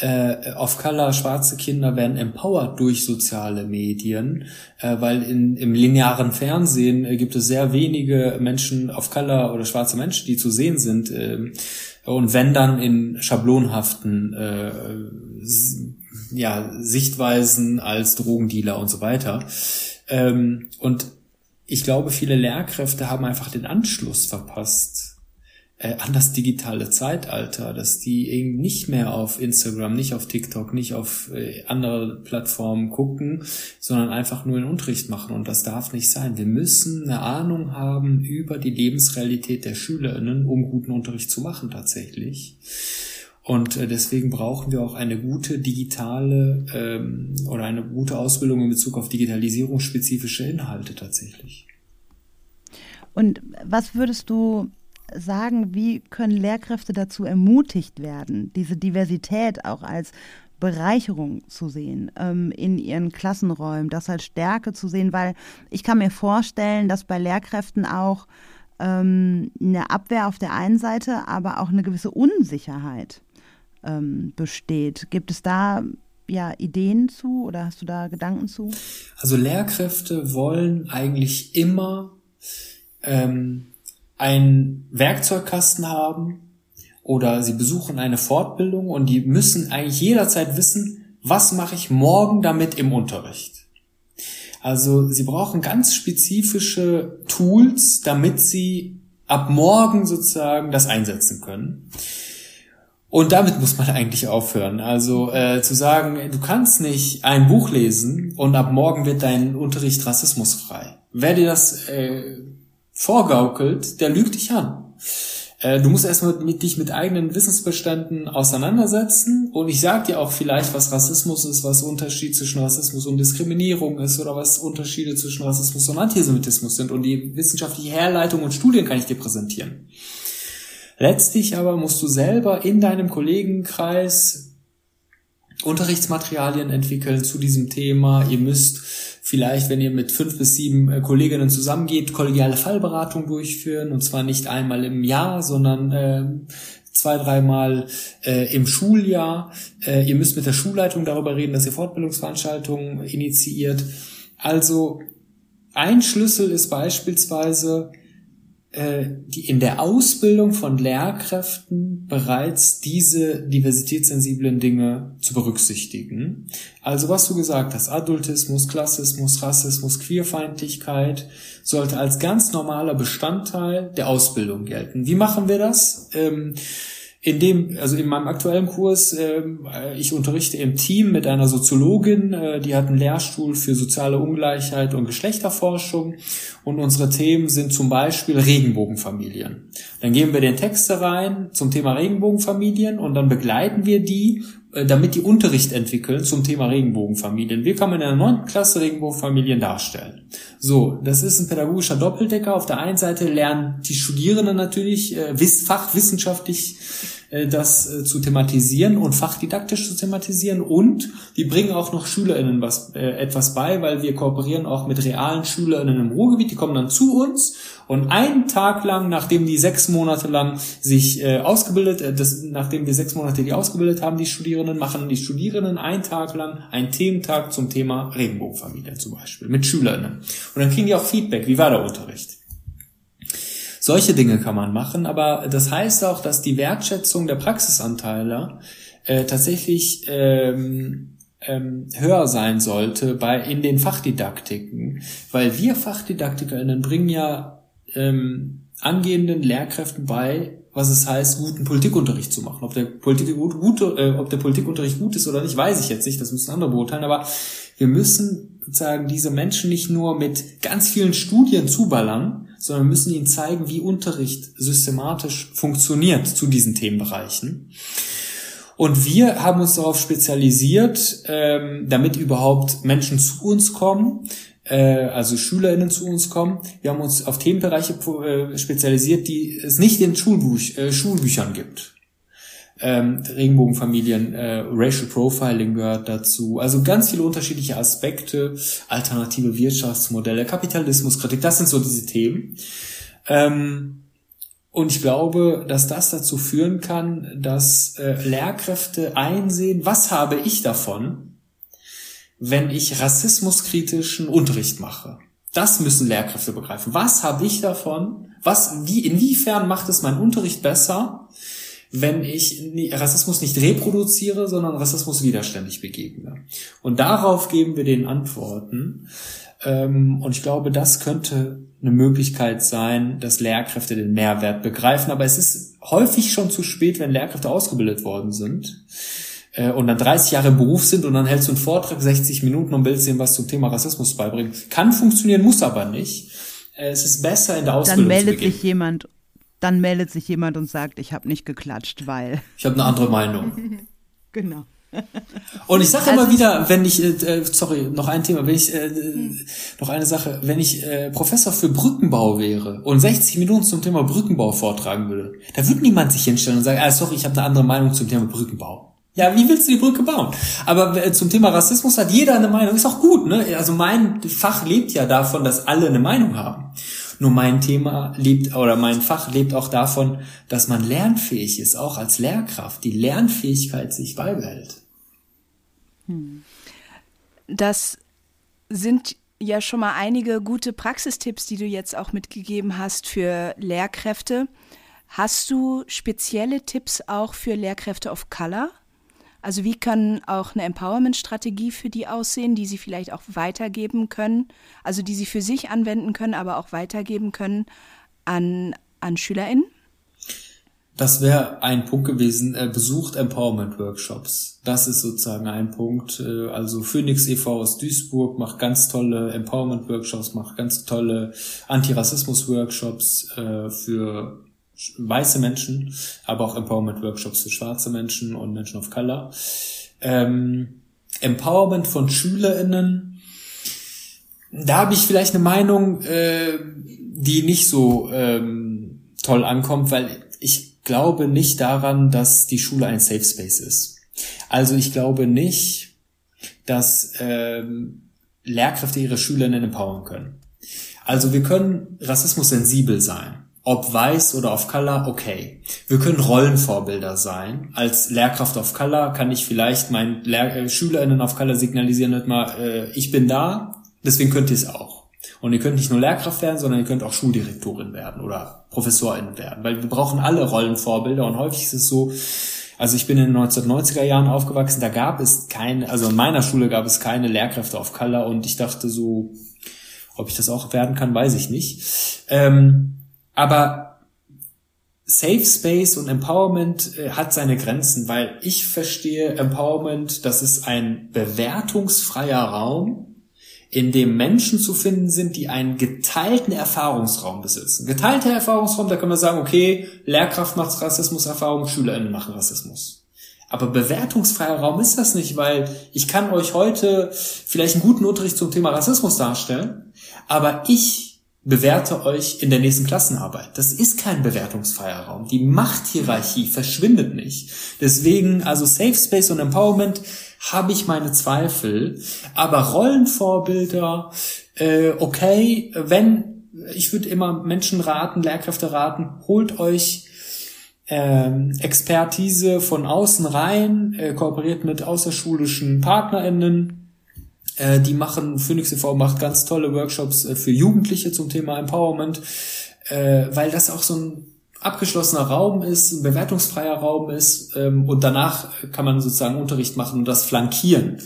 äh, auf Color, schwarze Kinder werden empowered durch soziale Medien, äh, weil in, im linearen Fernsehen äh, gibt es sehr wenige Menschen auf Color oder schwarze Menschen, die zu sehen sind. Äh, und wenn dann in schablonhaften äh, ja, Sichtweisen als Drogendealer und so weiter. Ähm, und ich glaube, viele Lehrkräfte haben einfach den Anschluss verpasst äh, an das digitale Zeitalter, dass die eben nicht mehr auf Instagram, nicht auf TikTok, nicht auf äh, andere Plattformen gucken, sondern einfach nur den Unterricht machen. Und das darf nicht sein. Wir müssen eine Ahnung haben über die Lebensrealität der Schülerinnen, um guten Unterricht zu machen tatsächlich. Und äh, deswegen brauchen wir auch eine gute digitale ähm, oder eine gute Ausbildung in Bezug auf digitalisierungsspezifische Inhalte tatsächlich. Und was würdest du sagen, wie können Lehrkräfte dazu ermutigt werden, diese Diversität auch als Bereicherung zu sehen ähm, in ihren Klassenräumen, das als Stärke zu sehen, weil ich kann mir vorstellen, dass bei Lehrkräften auch ähm, eine Abwehr auf der einen Seite, aber auch eine gewisse Unsicherheit ähm, besteht. Gibt es da ja Ideen zu oder hast du da Gedanken zu? Also Lehrkräfte wollen eigentlich immer ähm, einen Werkzeugkasten haben oder sie besuchen eine Fortbildung und die müssen eigentlich jederzeit wissen, was mache ich morgen damit im Unterricht. Also sie brauchen ganz spezifische Tools, damit sie ab morgen sozusagen das einsetzen können. Und damit muss man eigentlich aufhören. Also äh, zu sagen, du kannst nicht ein Buch lesen und ab morgen wird dein Unterricht rassismusfrei. Wer dir das äh, vorgaukelt, der lügt dich an. Äh, du musst erstmal mit, dich mit eigenen Wissensbeständen auseinandersetzen und ich sag dir auch vielleicht, was Rassismus ist, was Unterschied zwischen Rassismus und Diskriminierung ist oder was Unterschiede zwischen Rassismus und Antisemitismus sind und die wissenschaftliche Herleitung und Studien kann ich dir präsentieren. Letztlich aber musst du selber in deinem Kollegenkreis Unterrichtsmaterialien entwickeln zu diesem Thema. Ihr müsst vielleicht, wenn ihr mit fünf bis sieben äh, Kolleginnen zusammengeht, kollegiale Fallberatung durchführen und zwar nicht einmal im Jahr, sondern äh, zwei, dreimal äh, im Schuljahr. Äh, ihr müsst mit der Schulleitung darüber reden, dass ihr Fortbildungsveranstaltungen initiiert. Also ein Schlüssel ist beispielsweise die in der Ausbildung von Lehrkräften bereits diese diversitätssensiblen Dinge zu berücksichtigen. Also was du gesagt hast, Adultismus, Klassismus, Rassismus, Queerfeindlichkeit sollte als ganz normaler Bestandteil der Ausbildung gelten. Wie machen wir das? Ähm, in dem, also in meinem aktuellen Kurs, äh, ich unterrichte im Team mit einer Soziologin, äh, die hat einen Lehrstuhl für soziale Ungleichheit und Geschlechterforschung und unsere Themen sind zum Beispiel Regenbogenfamilien. Dann geben wir den Text rein zum Thema Regenbogenfamilien und dann begleiten wir die damit die Unterricht entwickeln zum Thema Regenbogenfamilien. Wie kann man in der neunten Klasse Regenbogenfamilien darstellen? So, das ist ein pädagogischer Doppeldecker. Auf der einen Seite lernen die Studierenden natürlich äh, fachwissenschaftlich äh, das äh, zu thematisieren und fachdidaktisch zu thematisieren und die bringen auch noch SchülerInnen was, äh, etwas bei, weil wir kooperieren auch mit realen SchülerInnen im Ruhrgebiet, die kommen dann zu uns und einen Tag lang, nachdem die sechs Monate lang sich äh, ausgebildet, äh, das, nachdem wir sechs Monate die ausgebildet haben, die Studierenden, machen die Studierenden einen Tag lang einen Thementag zum Thema Regenbogenfamilie zum Beispiel mit SchülerInnen. Und dann kriegen die auch Feedback, wie war der Unterricht? Solche Dinge kann man machen, aber das heißt auch, dass die Wertschätzung der Praxisanteile äh, tatsächlich ähm, ähm, höher sein sollte bei in den Fachdidaktiken, weil wir FachdidaktikerInnen bringen ja ähm, angehenden Lehrkräften bei, was es heißt, guten Politikunterricht zu machen. Ob der, Politik gut, gute, äh, ob der Politikunterricht gut ist oder nicht, weiß ich jetzt nicht, das müssen andere beurteilen, aber wir müssen sozusagen diese Menschen nicht nur mit ganz vielen Studien zuballern, sondern müssen ihnen zeigen, wie Unterricht systematisch funktioniert zu diesen Themenbereichen. Und wir haben uns darauf spezialisiert, ähm, damit überhaupt Menschen zu uns kommen, äh, also SchülerInnen zu uns kommen. Wir haben uns auf Themenbereiche äh, spezialisiert, die es nicht in Schulbuch, äh, Schulbüchern gibt ähm, Regenbogenfamilien, äh, Racial Profiling gehört dazu. Also ganz viele unterschiedliche Aspekte, alternative Wirtschaftsmodelle, Kapitalismuskritik, das sind so diese Themen. Ähm, und ich glaube, dass das dazu führen kann, dass äh, Lehrkräfte einsehen, was habe ich davon, wenn ich rassismuskritischen Unterricht mache. Das müssen Lehrkräfte begreifen. Was habe ich davon? Was, wie, inwiefern macht es meinen Unterricht besser, wenn ich Rassismus nicht reproduziere, sondern Rassismus widerständig begegne. Und darauf geben wir den Antworten. Ähm, und ich glaube, das könnte eine Möglichkeit sein, dass Lehrkräfte den Mehrwert begreifen. Aber es ist häufig schon zu spät, wenn Lehrkräfte ausgebildet worden sind äh, und dann 30 Jahre im Beruf sind und dann hältst du einen Vortrag 60 Minuten und willst ihnen was zum Thema Rassismus beibringen. Kann funktionieren, muss aber nicht. Äh, es ist besser in der Ausbildung. Dann meldet sich jemand dann meldet sich jemand und sagt, ich habe nicht geklatscht, weil. Ich habe eine andere Meinung. genau. Und ich sage also immer wieder, wenn ich, äh, sorry, noch ein Thema, wenn ich, äh, hm. noch eine Sache, wenn ich äh, Professor für Brückenbau wäre und 60 Minuten zum Thema Brückenbau vortragen würde, da würde niemand sich hinstellen und sagen, ah, sorry, ich habe eine andere Meinung zum Thema Brückenbau. Ja, wie willst du die Brücke bauen? Aber äh, zum Thema Rassismus hat jeder eine Meinung, ist auch gut, ne? Also mein Fach lebt ja davon, dass alle eine Meinung haben. Nur mein Thema lebt oder mein Fach lebt auch davon, dass man lernfähig ist, auch als Lehrkraft, die Lernfähigkeit sich beibehält. Hm. Das sind ja schon mal einige gute Praxistipps, die du jetzt auch mitgegeben hast für Lehrkräfte. Hast du spezielle Tipps auch für Lehrkräfte of Color? Also wie kann auch eine Empowerment-Strategie für die aussehen, die sie vielleicht auch weitergeben können, also die sie für sich anwenden können, aber auch weitergeben können an, an SchülerInnen? Das wäre ein Punkt gewesen. Äh, besucht Empowerment-Workshops. Das ist sozusagen ein Punkt. Äh, also Phoenix e.V. aus Duisburg macht ganz tolle Empowerment-Workshops, macht ganz tolle Antirassismus-Workshops äh, für weiße Menschen, aber auch Empowerment-Workshops für schwarze Menschen und Menschen of Color. Ähm, Empowerment von SchülerInnen, da habe ich vielleicht eine Meinung, äh, die nicht so ähm, toll ankommt, weil ich glaube nicht daran, dass die Schule ein Safe Space ist. Also ich glaube nicht, dass ähm, Lehrkräfte ihre Schülerinnen empowern können. Also wir können Rassismus sensibel sein. Ob weiß oder auf Color, okay. Wir können Rollenvorbilder sein. Als Lehrkraft auf Color kann ich vielleicht meinen Lehr äh, SchülerInnen auf Color signalisieren, hört mal, äh, ich bin da, deswegen könnt ihr es auch. Und ihr könnt nicht nur Lehrkraft werden, sondern ihr könnt auch Schuldirektorin werden oder Professorin werden. Weil wir brauchen alle Rollenvorbilder und häufig ist es so, also ich bin in den 1990er Jahren aufgewachsen, da gab es keine, also in meiner Schule gab es keine Lehrkräfte auf Color und ich dachte so, ob ich das auch werden kann, weiß ich nicht. Ähm, aber Safe Space und Empowerment äh, hat seine Grenzen, weil ich verstehe Empowerment, das ist ein bewertungsfreier Raum, in dem Menschen zu finden sind, die einen geteilten Erfahrungsraum besitzen. Geteilter Erfahrungsraum, da kann man sagen, okay, Lehrkraft macht Rassismuserfahrung, SchülerInnen machen Rassismus. Aber bewertungsfreier Raum ist das nicht, weil ich kann euch heute vielleicht einen guten Unterricht zum Thema Rassismus darstellen, aber ich bewerte euch in der nächsten Klassenarbeit. Das ist kein bewertungsfreier Raum. Die Machthierarchie verschwindet nicht. Deswegen, also Safe Space und Empowerment habe ich meine Zweifel. Aber Rollenvorbilder, äh, okay, wenn, ich würde immer Menschen raten, Lehrkräfte raten, holt euch ähm, Expertise von außen rein, äh, kooperiert mit außerschulischen PartnerInnen, äh, die machen, Phoenix e.V. macht ganz tolle Workshops äh, für Jugendliche zum Thema Empowerment, äh, weil das auch so ein abgeschlossener Raum ist, ein bewertungsfreier Raum ist ähm, und danach kann man sozusagen Unterricht machen und das flankieren.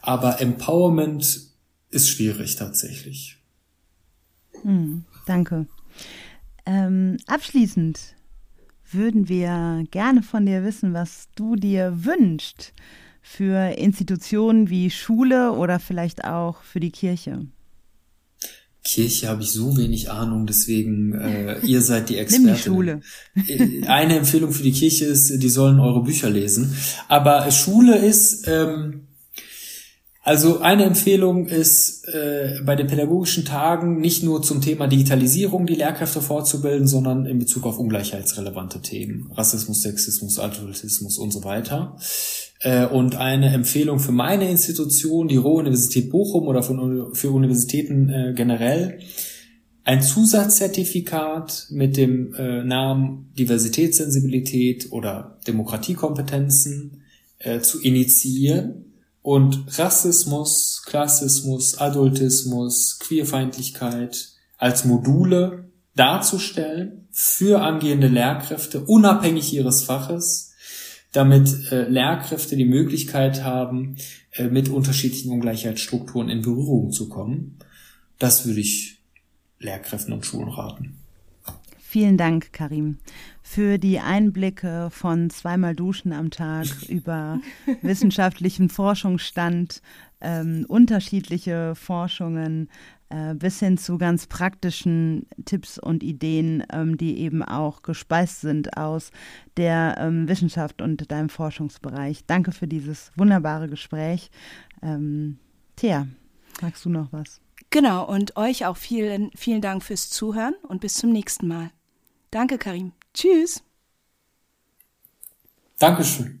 Aber Empowerment ist schwierig tatsächlich. Hm, danke. Ähm, abschließend würden wir gerne von dir wissen, was du dir wünschst für Institutionen wie Schule oder vielleicht auch für die Kirche? Kirche habe ich so wenig Ahnung, deswegen äh, ihr seid die Experten. Nimm die Schule. Äh, eine Empfehlung für die Kirche ist, die sollen eure Bücher lesen. Aber Schule ist, ähm, also eine Empfehlung ist, äh, bei den pädagogischen Tagen nicht nur zum Thema Digitalisierung die Lehrkräfte fortzubilden, sondern in Bezug auf ungleichheitsrelevante Themen. Rassismus, Sexismus, Alkoholismus und so weiter. Äh, und eine Empfehlung für meine Institution, die Ruhr-Universität Bochum oder für Universitäten äh, generell, ein Zusatzzertifikat mit dem äh, Namen Diversitätssensibilität oder Demokratiekompetenzen zu initiieren und Rassismus, Klassismus, Adultismus, Queerfeindlichkeit als Module darzustellen für angehende Lehrkräfte, unabhängig ihres Faches, damit äh, Lehrkräfte die Möglichkeit haben, äh, mit unterschiedlichen Ungleichheitsstrukturen in Berührung zu kommen. Das würde ich Lehrkräften und Schulen raten. Vielen Dank, Karim, für die Einblicke von zweimal Duschen am Tag über wissenschaftlichen Forschungsstand, ähm, unterschiedliche Forschungen, äh, bis hin zu ganz praktischen Tipps und Ideen, ähm, die eben auch gespeist sind aus der ähm, Wissenschaft und deinem Forschungsbereich. Danke für dieses wunderbare Gespräch. Ähm, Thea, magst du noch was? Genau, und euch auch vielen, vielen Dank fürs Zuhören und bis zum nächsten Mal. Danke, Karim. Tschüss. Dankeschön.